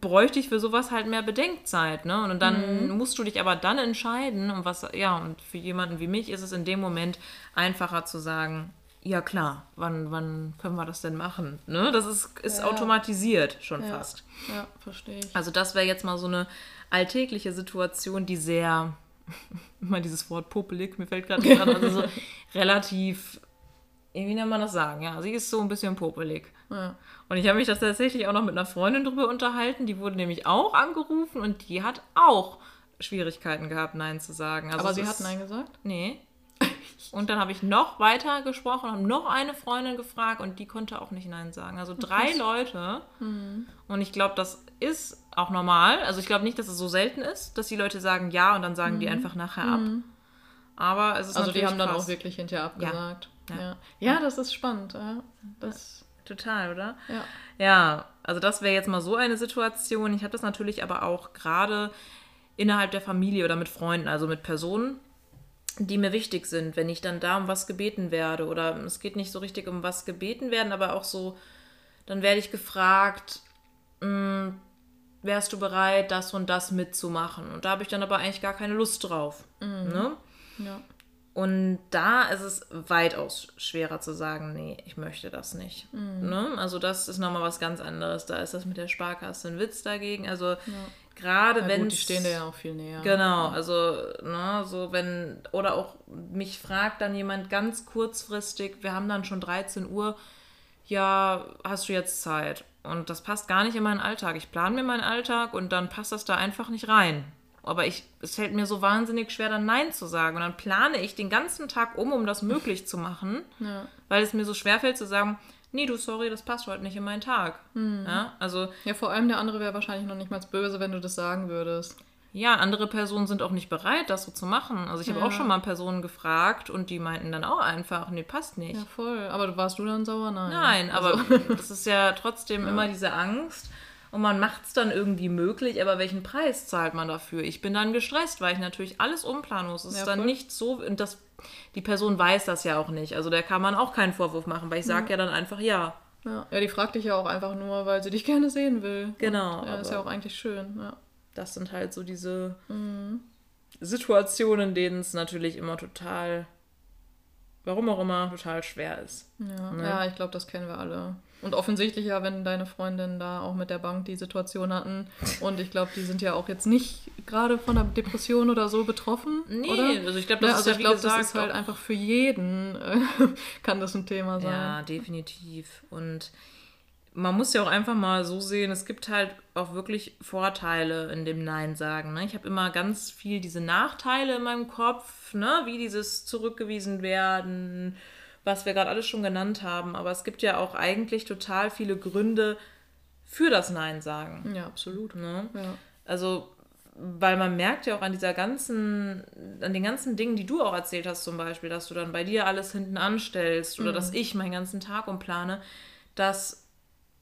bräuchte ich für sowas halt mehr Bedenkzeit, ne? Und dann mhm. musst du dich aber dann entscheiden und was, ja, und für jemanden wie mich ist es in dem Moment einfacher zu sagen, ja klar, wann, wann können wir das denn machen? Ne? Das ist, ist ja. automatisiert schon ja. fast. Ja, verstehe ich. Also das wäre jetzt mal so eine alltägliche Situation, die sehr, *laughs* immer dieses Wort popelig, mir fällt gerade nicht an, also so *laughs* relativ, wie nennt man das sagen? Ja, sie ist so ein bisschen popelig. Ja. Und ich habe mich das tatsächlich auch noch mit einer Freundin drüber unterhalten. Die wurde nämlich auch angerufen und die hat auch Schwierigkeiten gehabt, Nein zu sagen. Also Aber sie hat Nein gesagt? Nee. Und dann habe ich noch weiter gesprochen, habe noch eine Freundin gefragt und die konnte auch nicht Nein sagen. Also drei Leute. Und ich glaube, das ist auch normal. Also ich glaube nicht, dass es so selten ist, dass die Leute sagen Ja und dann sagen die einfach nachher ab. Aber es ist Also die haben dann krass. auch wirklich hinterher abgesagt. Ja. Ja, ja. das ist spannend. Ja. Das, Total, oder? ja. Ja, also das wäre jetzt mal so eine Situation. Ich habe das natürlich aber auch gerade innerhalb der Familie oder mit Freunden, also mit Personen, die mir wichtig sind, wenn ich dann da um was gebeten werde oder es geht nicht so richtig um was gebeten werden, aber auch so, dann werde ich gefragt, "Mm, wärst du bereit, das und das mitzumachen? Und da habe ich dann aber eigentlich gar keine Lust drauf. Ne? ja. Und da ist es weitaus schwerer zu sagen, nee, ich möchte das nicht. Ne? Also das ist nochmal was ganz anderes. Da ist das mit der Sparkasse ein Witz dagegen. Also gerade Ja, wenn die stehen dir ja auch viel näher. Genau, also ne, so wenn oder auch mich fragt dann jemand ganz kurzfristig, wir haben dann schon 13 Uhr, ja, hast du jetzt Zeit? Und das passt gar nicht in meinen Alltag. Ich plane mir meinen Alltag und dann passt das da einfach nicht rein. Aber ich, es fällt mir so wahnsinnig schwer, dann Nein zu sagen. Und dann plane ich den ganzen Tag um, um das möglich zu machen, *laughs* Ja. weil es mir so schwer fällt zu sagen, nee, du, sorry, das passt heute nicht in meinen Tag. Ja, also ja, vor allem der andere wäre wahrscheinlich noch nicht mal böse, wenn du das sagen würdest. Ja, andere Personen sind auch nicht bereit, das so zu machen. Also ich habe Ja. auch schon mal Personen gefragt und die meinten dann auch einfach, nee, passt nicht. Ja, voll. Aber warst du dann sauer? Nein. Nein, aber Also, *laughs* das ist ja trotzdem immer diese Angst und man macht es dann irgendwie möglich, aber welchen Preis zahlt man dafür? Ich bin dann gestresst, weil ich natürlich alles umplanen muss. Es Ja, ist dann voll. nicht so, und das, die Person weiß das ja auch nicht. Also der kann man auch keinen Vorwurf machen, weil ich sage ja dann einfach ja. ja. ja, die fragt dich ja auch einfach nur, weil sie dich *laughs* gerne sehen will. Genau, Und, ja, ist ja auch eigentlich schön. Ja. Das sind halt so diese Mhm. Situationen, in denen es natürlich immer total, warum auch immer, total schwer ist. Ja, Ne? ja ich glaube, das kennen wir alle. Und offensichtlich ja, wenn deine Freundin da auch mit der Bank die Situation hatten. Und ich glaube, die sind ja auch jetzt nicht gerade von einer Depression oder so betroffen. Nee, oder? also ich glaube, das Ja, ist also ja ich wie glaube, das gesagt ist halt einfach für jeden, äh, *laughs* kann das ein Thema sein. Ja, definitiv. Und man muss ja auch einfach mal so sehen, es gibt halt auch wirklich Vorteile in dem Nein sagen. Ne? Ich habe immer ganz viel diese Nachteile in meinem Kopf, ne? wie dieses zurückgewiesen werden, was wir gerade alles schon genannt haben. Aber es gibt ja auch eigentlich total viele Gründe für das Nein sagen. Ja, absolut. Ne? Ja. Also, weil man merkt ja auch an dieser ganzen, an den ganzen Dingen, die du auch erzählt hast, zum Beispiel, dass du dann bei dir alles hinten anstellst oder dass ich meinen ganzen Tag umplane, dass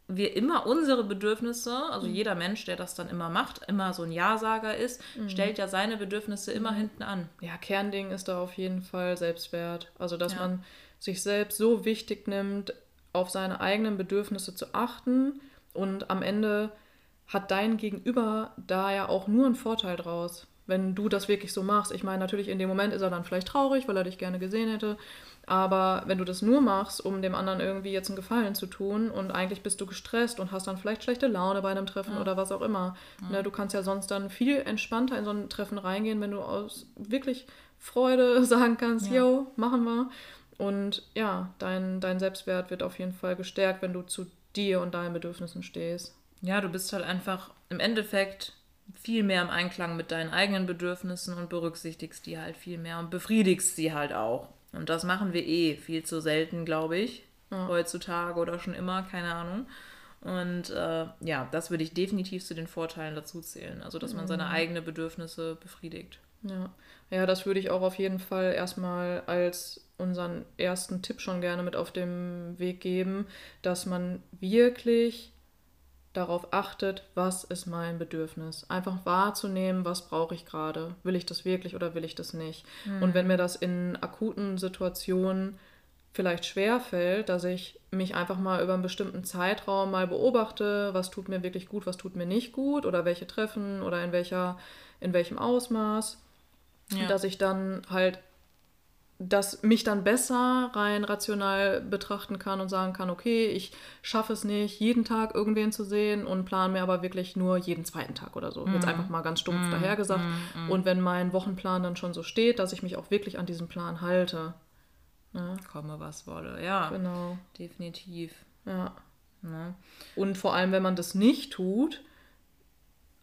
wir immer unsere Bedürfnisse, also jeder Mensch, der das dann immer macht, immer so ein Ja-Sager ist, stellt ja seine Bedürfnisse immer hinten an. ja, Kernding ist da auf jeden Fall Selbstwert. Also, dass Ja. man sich selbst so wichtig nimmt, auf seine eigenen Bedürfnisse zu achten und am Ende hat dein Gegenüber da ja auch nur einen Vorteil draus, wenn du das wirklich so machst. Ich meine, natürlich in dem Moment ist er dann vielleicht traurig, weil er dich gerne gesehen hätte, aber wenn du das nur machst, um dem anderen irgendwie jetzt einen Gefallen zu tun und eigentlich bist du gestresst und hast dann vielleicht schlechte Laune bei einem Treffen oder was auch immer. Ne, du kannst ja sonst dann viel entspannter in so ein Treffen reingehen, wenn du aus wirklich Freude *laughs* sagen kannst, Ja. yo, machen wir. Und ja, dein, dein Selbstwert wird auf jeden Fall gestärkt, wenn du zu dir und deinen Bedürfnissen stehst. Ja, du bist halt einfach im Endeffekt viel mehr im Einklang mit deinen eigenen Bedürfnissen und berücksichtigst die halt viel mehr und befriedigst sie halt auch. Und das machen wir eh viel zu selten, glaube ich, heutzutage oder schon immer, keine Ahnung. Und äh, ja, das würde ich definitiv zu den Vorteilen dazu zählen. Also, dass man seine eigenen Bedürfnisse befriedigt. Ja. Ja, das würde ich auch auf jeden Fall erstmal als unseren ersten Tipp schon gerne mit auf dem Weg geben, dass man wirklich darauf achtet, was ist mein Bedürfnis. Einfach wahrzunehmen, was brauche ich gerade. Will ich das wirklich oder will ich das nicht? Und wenn mir das in akuten Situationen vielleicht schwer fällt, dass ich mich einfach mal über einen bestimmten Zeitraum mal beobachte, was tut mir wirklich gut, was tut mir nicht gut oder welche Treffen oder in welcher in welchem Ausmaß, Ja. dass ich dann halt dass mich dann besser rein rational betrachten kann und sagen kann, okay, ich schaffe es nicht, jeden Tag irgendwen zu sehen und plane mir aber wirklich nur jeden zweiten Tag oder so. Jetzt einfach mal ganz stumpf dahergesagt. Und wenn mein Wochenplan dann schon so steht, dass ich mich auch wirklich an diesen Plan halte. Ne? Komme, was wolle. Ja, Genau. definitiv. Ja. Ne? Und vor allem, wenn man das nicht tut,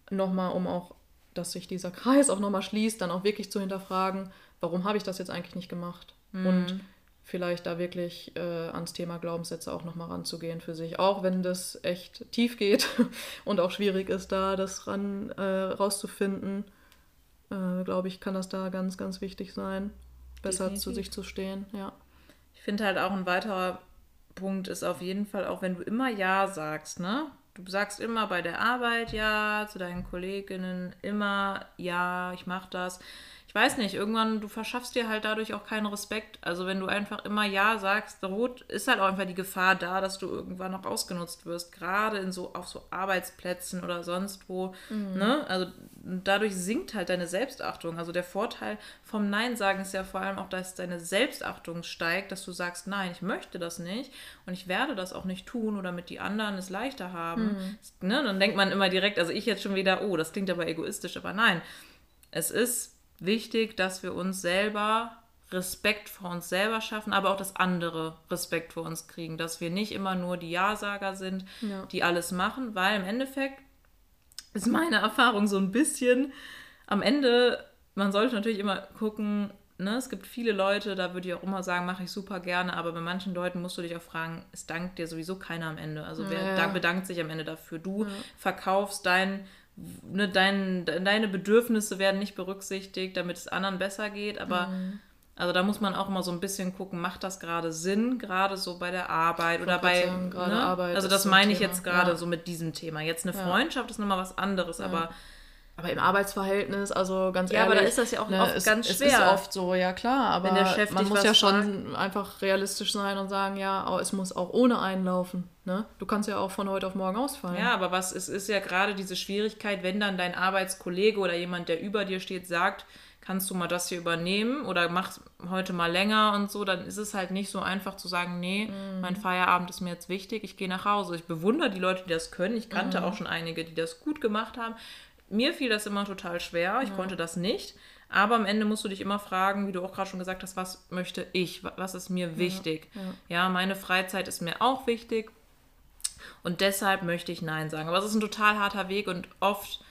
nochmal, um auch dass sich dieser Kreis auch nochmal schließt, dann auch wirklich zu hinterfragen, warum habe ich das jetzt eigentlich nicht gemacht? Mhm. Und vielleicht da wirklich äh, ans Thema Glaubenssätze auch nochmal ranzugehen für sich. Auch wenn das echt tief geht *laughs* und auch schwierig ist, da das ran äh, rauszufinden, äh, glaube ich, kann das da ganz, ganz wichtig sein, besser Definitiv. zu sich zu stehen. Ja. Ich finde halt auch ein weiterer Punkt ist auf jeden Fall auch, wenn du immer Ja sagst, ne? Du sagst immer bei der Arbeit Ja, zu deinen Kolleginnen immer Ja, ich mach das. Ich weiß nicht, irgendwann, du verschaffst dir halt dadurch auch keinen Respekt. Also wenn du einfach immer Ja sagst, rot, ist halt auch einfach die Gefahr da, dass du irgendwann noch ausgenutzt wirst. Gerade in so, auf so Arbeitsplätzen oder sonst wo. Ne? Also dadurch sinkt halt deine Selbstachtung. Also der Vorteil vom Nein sagen ist ja vor allem auch, dass deine Selbstachtung steigt, dass du sagst, nein, ich möchte das nicht und ich werde das auch nicht tun oder damit die anderen es leichter haben. Ne? Dann denkt man immer direkt, also ich jetzt schon wieder, oh, das klingt aber egoistisch, aber nein. Es ist wichtig, dass wir uns selber Respekt vor uns selber schaffen, aber auch dass andere Respekt vor uns kriegen, dass wir nicht immer nur die Ja-Sager sind, Ja. die alles machen, weil im Endeffekt ist meine Erfahrung so ein bisschen am Ende, man sollte natürlich immer gucken, ne, es gibt viele Leute, da würde ich auch immer sagen, mache ich super gerne, aber bei manchen Leuten musst du dich auch fragen, es dankt dir sowieso keiner am Ende. Also wer Ja. dank- bedankt sich am Ende dafür? Du verkaufst dein, ne, dein, deine Bedürfnisse werden nicht berücksichtigt, damit es anderen besser geht, aber Mhm. also da muss man auch immer so ein bisschen gucken, macht das gerade Sinn, gerade so bei der Arbeit oder bei sagen, ne? Arbeit Also das meine ich Thema, jetzt gerade ja. so mit diesem Thema. Jetzt eine Ja. Freundschaft ist nochmal was anderes, aber Aber im Arbeitsverhältnis, also ganz Ja, aber ehrlich. da ist das ja auch ne, oft es, ganz Es schwer. ist oft so, ja klar, aber Wenn der Chef man muss ja schon einfach realistisch sein und sagen, ja, es muss auch ohne einlaufen. Ne? Du kannst ja auch von heute auf morgen ausfallen. Ja, aber was es ist ja gerade diese Schwierigkeit, wenn dann dein Arbeitskollege oder jemand, der über dir steht, sagt, kannst du mal das hier übernehmen oder mach heute mal länger und so, dann ist es halt nicht so einfach zu sagen, nee, mein Feierabend ist mir jetzt wichtig, ich gehe nach Hause. Ich bewundere die Leute, die das können. Ich kannte auch schon einige, die das gut gemacht haben. Mir fiel das immer total schwer. Ich konnte das nicht. Aber am Ende musst du dich immer fragen, wie du auch gerade schon gesagt hast, was möchte ich? Wa- Was ist mir wichtig? ja, meine Freizeit ist mir auch wichtig. Und deshalb möchte ich Nein sagen. Aber es ist ein total harter Weg und oft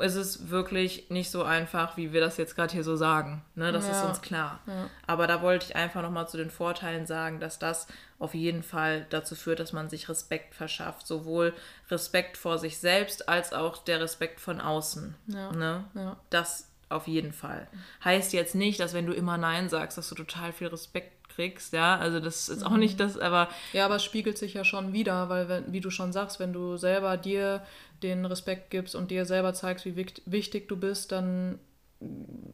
ist es wirklich nicht so einfach, wie wir das jetzt gerade hier so sagen. Ne, das ist Ja. uns klar. Aber da wollte ich einfach nochmal zu den Vorteilen sagen, dass das auf jeden Fall dazu führt, dass man sich Respekt verschafft. Sowohl Respekt vor sich selbst als auch der Respekt von außen. Ja. Ne? Ja. Das auf jeden Fall. Heißt jetzt nicht, dass wenn du immer Nein sagst, dass du total viel Respekt kriegst, ja. Also das ist auch nicht das, aber Ja, aber es spiegelt sich ja schon wieder, weil, wenn, wie du schon sagst, wenn du selber dir den Respekt gibst und dir selber zeigst, wie wicht- wichtig du bist, dann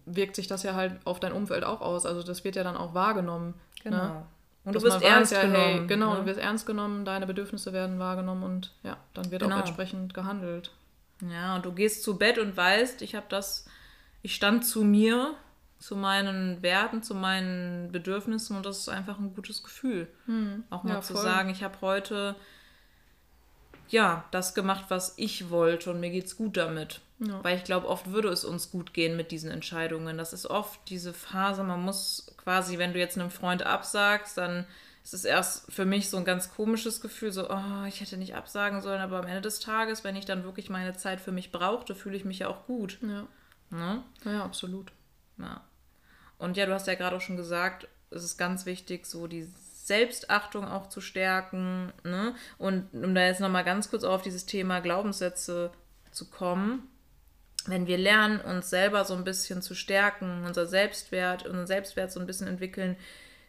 wirkt sich das ja halt auf dein Umfeld auch aus. Also das wird ja dann auch wahrgenommen. genau. Ne? Und du wirst ernst ja, genommen. Hey, genau, ne? du wirst ernst genommen, deine Bedürfnisse werden wahrgenommen und ja, dann wird Genau. auch entsprechend gehandelt. Ja, und du gehst zu Bett und weißt, ich habe das, ich stand zu mir, zu meinen Werten, zu meinen Bedürfnissen und das ist einfach ein gutes Gefühl. Auch mal Ja, zu voll. sagen, ich habe heute ja das gemacht, was ich wollte und mir geht's gut damit. Ja. Weil ich glaube, oft würde es uns gut gehen mit diesen Entscheidungen. Das ist oft diese Phase, man muss quasi, wenn du jetzt einem Freund absagst, dann ist es erst für mich so ein ganz komisches Gefühl, so, oh, ich hätte nicht absagen sollen, aber am Ende des Tages, wenn ich dann wirklich meine Zeit für mich brauchte, fühle ich mich ja auch gut. Ja, Ne? ja absolut. Ja. Und ja, du hast ja gerade auch schon gesagt, es ist ganz wichtig, so die Selbstachtung auch zu stärken. Ne? Und um da jetzt nochmal ganz kurz auf dieses Thema Glaubenssätze zu kommen, wenn wir lernen, uns selber so ein bisschen zu stärken, unser Selbstwert, unseren Selbstwert so ein bisschen entwickeln,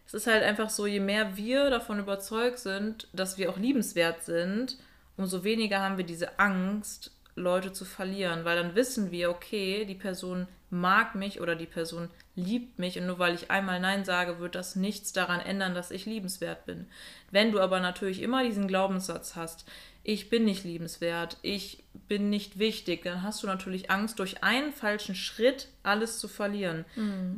es ist halt einfach so, je mehr wir davon überzeugt sind, dass wir auch liebenswert sind, umso weniger haben wir diese Angst, Leute zu verlieren, weil dann wissen wir, okay, die Person mag mich oder die Person liebt mich und nur weil ich einmal Nein sage, wird das nichts daran ändern, dass ich liebenswert bin. Wenn du aber natürlich immer diesen Glaubenssatz hast, ich bin nicht liebenswert, ich bin nicht wichtig, dann hast du natürlich Angst, durch einen falschen Schritt alles zu verlieren.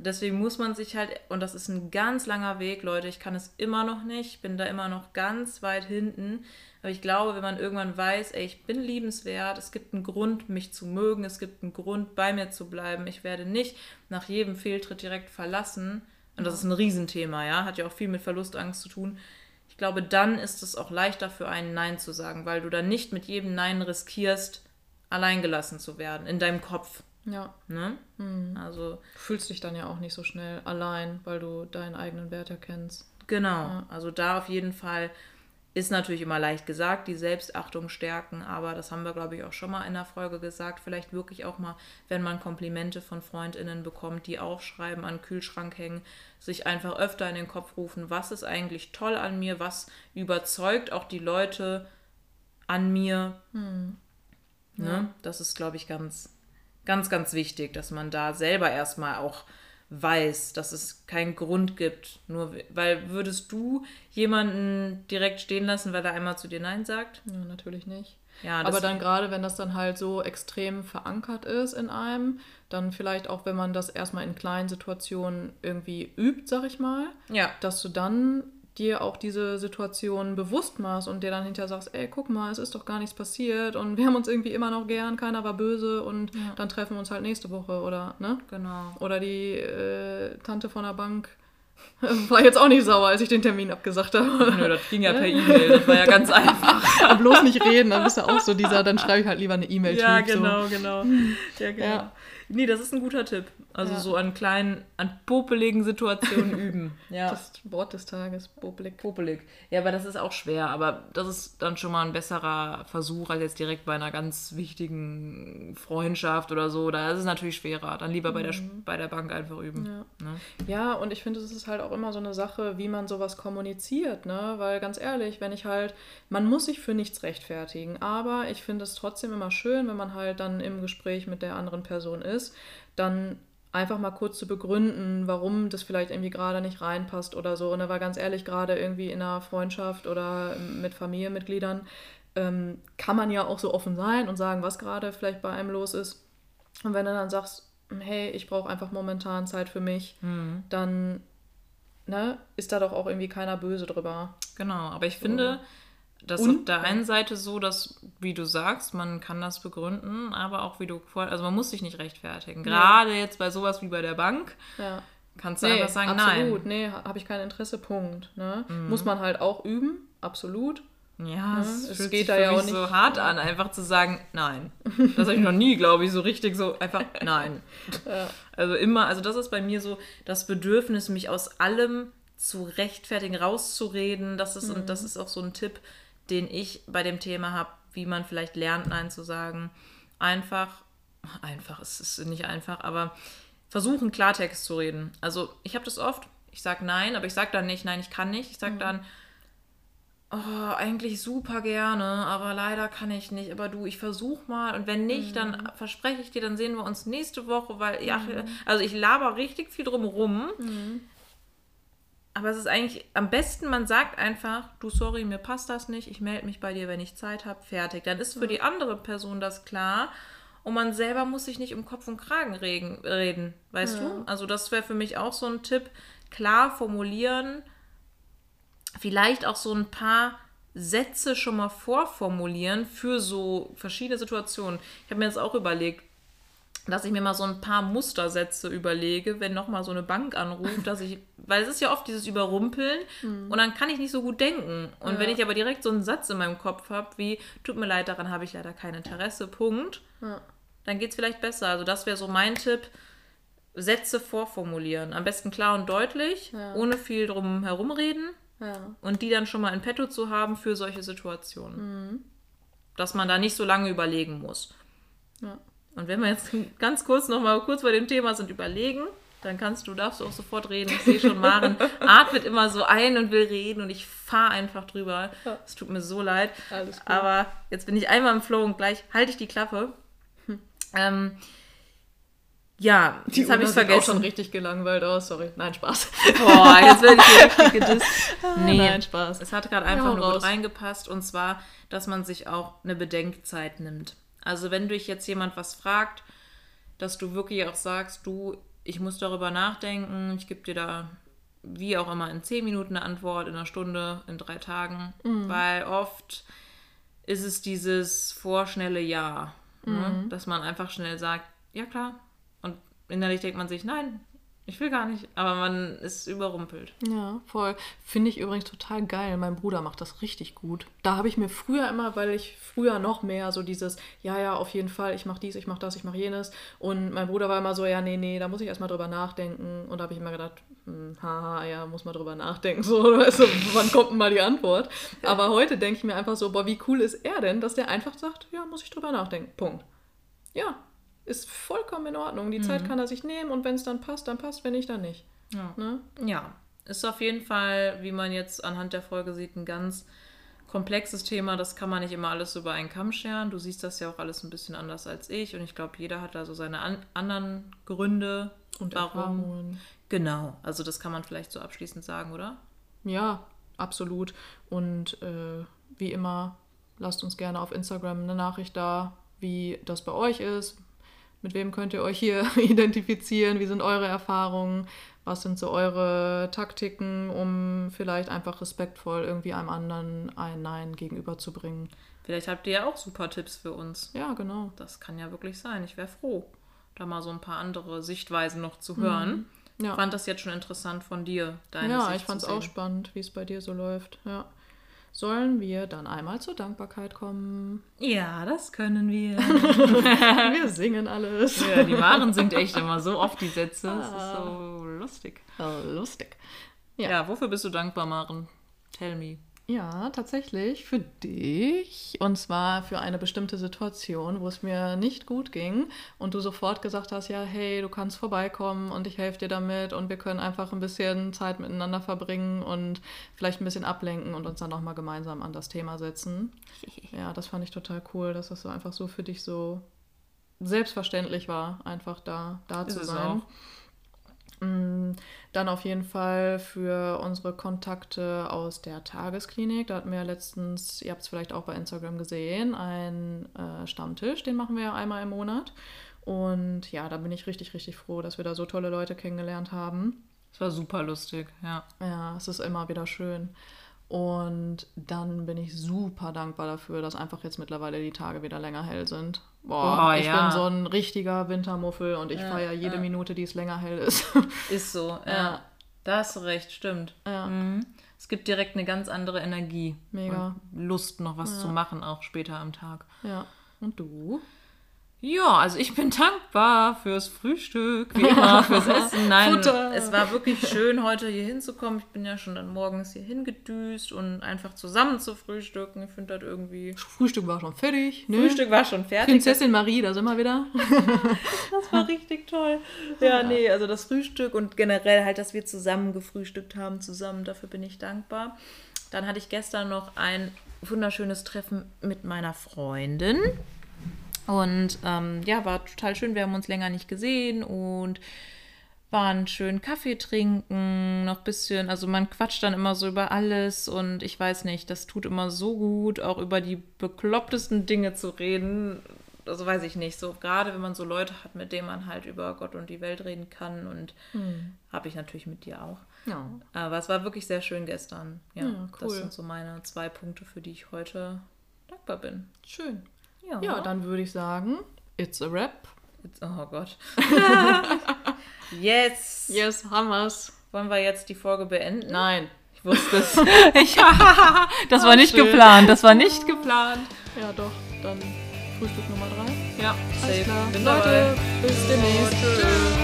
Deswegen muss man sich halt, und das ist ein ganz langer Weg, Leute, ich kann es immer noch nicht, ich bin da immer noch ganz weit hinten. Aber ich glaube, wenn man irgendwann weiß, ey, ich bin liebenswert, es gibt einen Grund, mich zu mögen, es gibt einen Grund, bei mir zu bleiben, ich werde nicht nach jedem Fehltritt direkt verlassen. Und das ist ein Riesenthema, ja, hat ja auch viel mit Verlustangst zu tun. Ich glaube, dann ist es auch leichter für einen Nein zu sagen, weil du dann nicht mit jedem Nein riskierst, alleingelassen zu werden in deinem Kopf. Ja. Ne? Also Du fühlst dich dann ja auch nicht so schnell allein, weil du deinen eigenen Wert erkennst. Genau, also da auf jeden Fall ist natürlich immer leicht gesagt, die Selbstachtung stärken, aber das haben wir, glaube ich, auch schon mal in der Folge gesagt. Vielleicht wirklich auch mal, wenn man Komplimente von FreundInnen bekommt, die aufschreiben, an den Kühlschrank hängen, sich einfach öfter in den Kopf rufen, was ist eigentlich toll an mir, was überzeugt auch die Leute an mir. Ne? Das ist, glaube ich, ganz, ganz, ganz wichtig, dass man da selber erstmal auch weiß, dass es keinen Grund gibt. Nur weil würdest du jemanden direkt stehen lassen, weil er einmal zu dir Nein sagt? Ja, natürlich nicht. Ja, Aber dann gerade, wenn das dann halt so extrem verankert ist in einem, dann vielleicht auch, wenn man das erstmal in kleinen Situationen irgendwie übt, sag ich mal, Ja, dass du dann dir auch diese Situation bewusst machst und dir dann hinterher sagst, ey, guck mal, es ist doch gar nichts passiert und wir haben uns irgendwie immer noch gern, keiner war böse und dann treffen wir uns halt nächste Woche oder, ne? genau. Oder die äh, Tante von der Bank *laughs* war jetzt auch nicht sauer, als ich den Termin abgesagt habe. Nö, das ging ja per *laughs* E-Mail, das war ja ganz einfach. Aber bloß nicht reden, dann bist du auch so dieser, dann schreibe ich halt lieber eine E-Mail. Ja, genau, genau. Ja, genau. Ja. Nee, das ist ein guter Tipp. Also Ja. so an kleinen, an popeligen Situationen *laughs* üben. Ja. Das Wort des Tages, Boblik. Popelig. Ja, aber das ist auch schwer. Aber das ist dann schon mal ein besserer Versuch als jetzt direkt bei einer ganz wichtigen Freundschaft oder so. Da ist es natürlich schwerer. Dann lieber bei, der, bei der Bank einfach üben. Ja. Ne? Ja, und ich finde, es ist halt auch immer so eine Sache, wie man sowas kommuniziert, ne? Weil ganz ehrlich, wenn ich halt, man muss sich für nichts rechtfertigen, aber ich finde es trotzdem immer schön, wenn man halt dann im Gespräch mit der anderen Person ist, dann einfach mal kurz zu begründen, warum das vielleicht irgendwie gerade nicht reinpasst oder so. Ne? Weil ganz ehrlich, gerade irgendwie in einer Freundschaft oder mit Familienmitgliedern ähm, kann man ja auch so offen sein und sagen, was gerade vielleicht bei einem los ist. Und wenn du dann sagst, hey, ich brauche einfach momentan Zeit für mich, dann ne, ist da doch auch irgendwie keiner böse drüber. Genau, aber ich finde, das ist auf der einen Seite so, dass, wie du sagst, man kann das begründen, aber auch wie du also man muss sich nicht rechtfertigen. Gerade jetzt bei sowas wie bei der Bank Ja. kannst du Nee, einfach sagen, absolut. Nee, habe ich kein Interesse, Punkt. Ne? Muss man halt auch üben, absolut. nein. Ja, es, es fühlt geht sich da ja auch nicht- so hart an, einfach zu sagen, nein. Das habe ich noch nie, glaube ich, so richtig so einfach *laughs* nein. Ja. Also immer, also das ist bei mir so das Bedürfnis, mich aus allem zu rechtfertigen, rauszureden. Das ist, und das ist auch so ein Tipp, den ich bei dem Thema habe, wie man vielleicht lernt, Nein zu sagen. Einfach, einfach, es ist nicht einfach, aber versuchen, Klartext zu reden. Also ich habe das oft, ich sage Nein, aber ich sage dann nicht, nein, ich kann nicht. Ich sage dann, oh, eigentlich super gerne, aber leider kann ich nicht. Aber du, ich versuche mal. Und wenn nicht, dann verspreche ich dir, dann sehen wir uns nächste Woche, weil, ja, also ich laber richtig viel drum rum. Aber es ist eigentlich am besten, man sagt einfach, du, sorry, mir passt das nicht, ich melde mich bei dir, wenn ich Zeit habe, fertig. Dann ist für die andere Person das klar und man selber muss sich nicht um Kopf und Kragen regen, reden, weißt du? Also das wäre für mich auch so ein Tipp, klar formulieren, vielleicht auch so ein paar Sätze schon mal vorformulieren für so verschiedene Situationen. Ich habe mir jetzt auch überlegt, dass ich mir mal so ein paar Mustersätze überlege, wenn nochmal so eine Bank anruft, dass ich, *laughs* weil es ist ja oft dieses Überrumpeln und dann kann ich nicht so gut denken. Und Ja. wenn ich aber direkt so einen Satz in meinem Kopf habe, wie, tut mir leid, daran habe ich leider kein Interesse, Punkt, Ja. dann geht es vielleicht besser. Also das wäre so mein Tipp, Sätze vorformulieren. Am besten klar und deutlich, Ja. ohne viel drum herumreden und die dann schon mal in petto zu haben für solche Situationen. Mhm. Dass man da nicht so lange überlegen muss. Ja. Und wenn wir jetzt ganz kurz noch mal kurz bei dem Thema sind, überlegen, dann kannst du, darfst du auch sofort reden. Ich sehe schon, Maren *laughs* atmet immer so ein und will reden und ich fahre einfach drüber. Ja. Es tut mir so leid. Aber jetzt bin ich einmal im Flow und gleich halte ich die Klappe. Ähm, ja, Die jetzt habe ich sieht auch vergessen. schon richtig gelangweilt aus, sorry. Nein, Spaß. Boah, jetzt werde ich hier richtig *laughs* gedisst. Nee, Nein, Spaß. Es hat gerade einfach hau nur raus. gut reingepasst und zwar, dass man sich auch eine Bedenkzeit nimmt. Also wenn dich jetzt jemand was fragt, dass du wirklich auch sagst, du, ich muss darüber nachdenken, ich gebe dir da wie auch immer in zehn Minuten eine Antwort, in einer Stunde, in drei Tagen, Mhm. weil oft ist es dieses vorschnelle Ja, Mhm. ne? dass man einfach schnell sagt, ja klar, und innerlich denkt man sich, nein, Ich will gar nicht, aber man ist überrumpelt. Ja, voll. Finde ich übrigens total geil. Mein Bruder macht das richtig gut. Da habe ich mir früher immer, weil ich früher noch mehr so dieses, ja, ja, auf jeden Fall, ich mache dies, ich mache das, ich mache jenes. Und mein Bruder war immer so, ja, nee, nee, da muss ich erstmal drüber nachdenken. Und da habe ich immer gedacht, hm, haha, ja, muss man drüber nachdenken. *laughs* So, du, wann kommt denn mal die Antwort? Aber heute denke ich mir einfach so, boah, wie cool ist er denn, dass der einfach sagt, ja, muss ich drüber nachdenken. Punkt. Ja, ist vollkommen in Ordnung. Die Zeit kann er sich nehmen und wenn es dann passt, dann passt, wenn nicht, dann nicht. Ja. Ne? Ja, ist auf jeden Fall, wie man jetzt anhand der Folge sieht, ein ganz komplexes Thema. Das kann man nicht immer alles über einen Kamm scheren. Du siehst das ja auch alles ein bisschen anders als ich und ich glaube, jeder hat da so seine an anderen Gründe Und warum. Erfahrungen. Genau, also das kann man vielleicht so abschließend sagen, oder? Ja, absolut. Und äh, wie immer, lasst uns gerne auf Instagram eine Nachricht da, wie das bei euch ist. Mit wem könnt ihr euch hier *laughs* identifizieren? Wie sind eure Erfahrungen? Was sind so eure Taktiken, um vielleicht einfach respektvoll irgendwie einem anderen ein Nein gegenüberzubringen? Vielleicht habt ihr ja auch super Tipps für uns. Ja, genau. Das kann ja wirklich sein. Ich wäre froh, da mal so ein paar andere Sichtweisen noch zu hören. Ich Ja, fand das jetzt schon interessant von dir, deine ja Sicht ich fand es auch spannend, wie es bei dir so läuft. Ja. Sollen wir dann einmal zur Dankbarkeit kommen? Ja, das können wir. *laughs* Wir singen alles. ja, die Maren singt echt immer so oft die Sätze. Das ist Ah. so lustig. Lustig. Ja. Ja. wofür bist du dankbar, Maren? Tell me. Ja, tatsächlich für dich. Und zwar für eine bestimmte Situation, wo es mir nicht gut ging und du sofort gesagt hast, ja, hey, du kannst vorbeikommen und ich helfe dir damit und wir können einfach ein bisschen Zeit miteinander verbringen und vielleicht ein bisschen ablenken und uns dann nochmal gemeinsam an das Thema setzen. *laughs* Ja, das fand ich total cool, dass das so einfach so für dich so selbstverständlich war, einfach da, da Ist zu sein. Mm, Dann auf jeden Fall für unsere Kontakte aus der Tagesklinik. Da hatten wir letztens, ihr habt es vielleicht auch bei Instagram gesehen, einen äh, Stammtisch. Den machen wir ja einmal im Monat. Und ja, da bin ich richtig, richtig froh, dass wir da so tolle Leute kennengelernt haben. Das war super lustig, ja. Ja, es ist immer wieder schön. Und dann bin ich super dankbar dafür, dass einfach jetzt mittlerweile die Tage wieder länger hell sind. Boah, Oh, ich ja. bin so ein richtiger Wintermuffel und ich Ja, feiere jede ja. Minute, die es länger hell ist. *laughs* Ist so, ja. Da hast du recht, stimmt. Ja. Mhm. Es gibt direkt eine ganz andere Energie. Mega. Lust, noch was zu machen, auch später am Tag. ja. Und du? Ja, also ich bin dankbar fürs Frühstück, wie immer, fürs *laughs* Essen. Nein, Futter. es war wirklich schön, heute hier hinzukommen. Ich bin ja schon dann morgens hier hingedüst und einfach zusammen zu frühstücken. Ich finde das irgendwie... Frühstück war schon fertig. Ne? Frühstück war schon fertig. Prinzessin Marie, da sind wir wieder. *laughs* Das war richtig toll. Ja, nee, also das Frühstück und generell halt, dass wir zusammen gefrühstückt haben, zusammen, dafür bin ich dankbar. Dann hatte ich gestern noch ein wunderschönes Treffen mit meiner Freundin. Und ähm, ja, war total schön. Wir haben uns länger nicht gesehen und waren schön Kaffee trinken, noch ein bisschen, also man quatscht dann immer so über alles und ich weiß nicht, das tut immer so gut, auch über die beklopptesten Dinge zu reden. Also weiß ich nicht, so gerade wenn man so Leute hat, mit denen man halt über Gott und die Welt reden kann und habe ich natürlich mit dir auch. Ja. Aber es war wirklich sehr schön gestern. Ja, Ja, das cool. sind so meine zwei Punkte, für die ich heute dankbar bin. Schön. Ja, Ja, dann würde ich sagen, it's a wrap. Jetzt, oh Gott. *laughs* yes. Yes, haben wir's. Wollen wir jetzt die Folge beenden? Nein. Ich wusste es. *laughs* Ich, *laughs* das war nicht schön. geplant. Das war nicht geplant. Ja, doch. Dann Frühstück Nummer drei. Ja, Alles klar. Bin Leute, dabei. bis demnächst. Tschüss.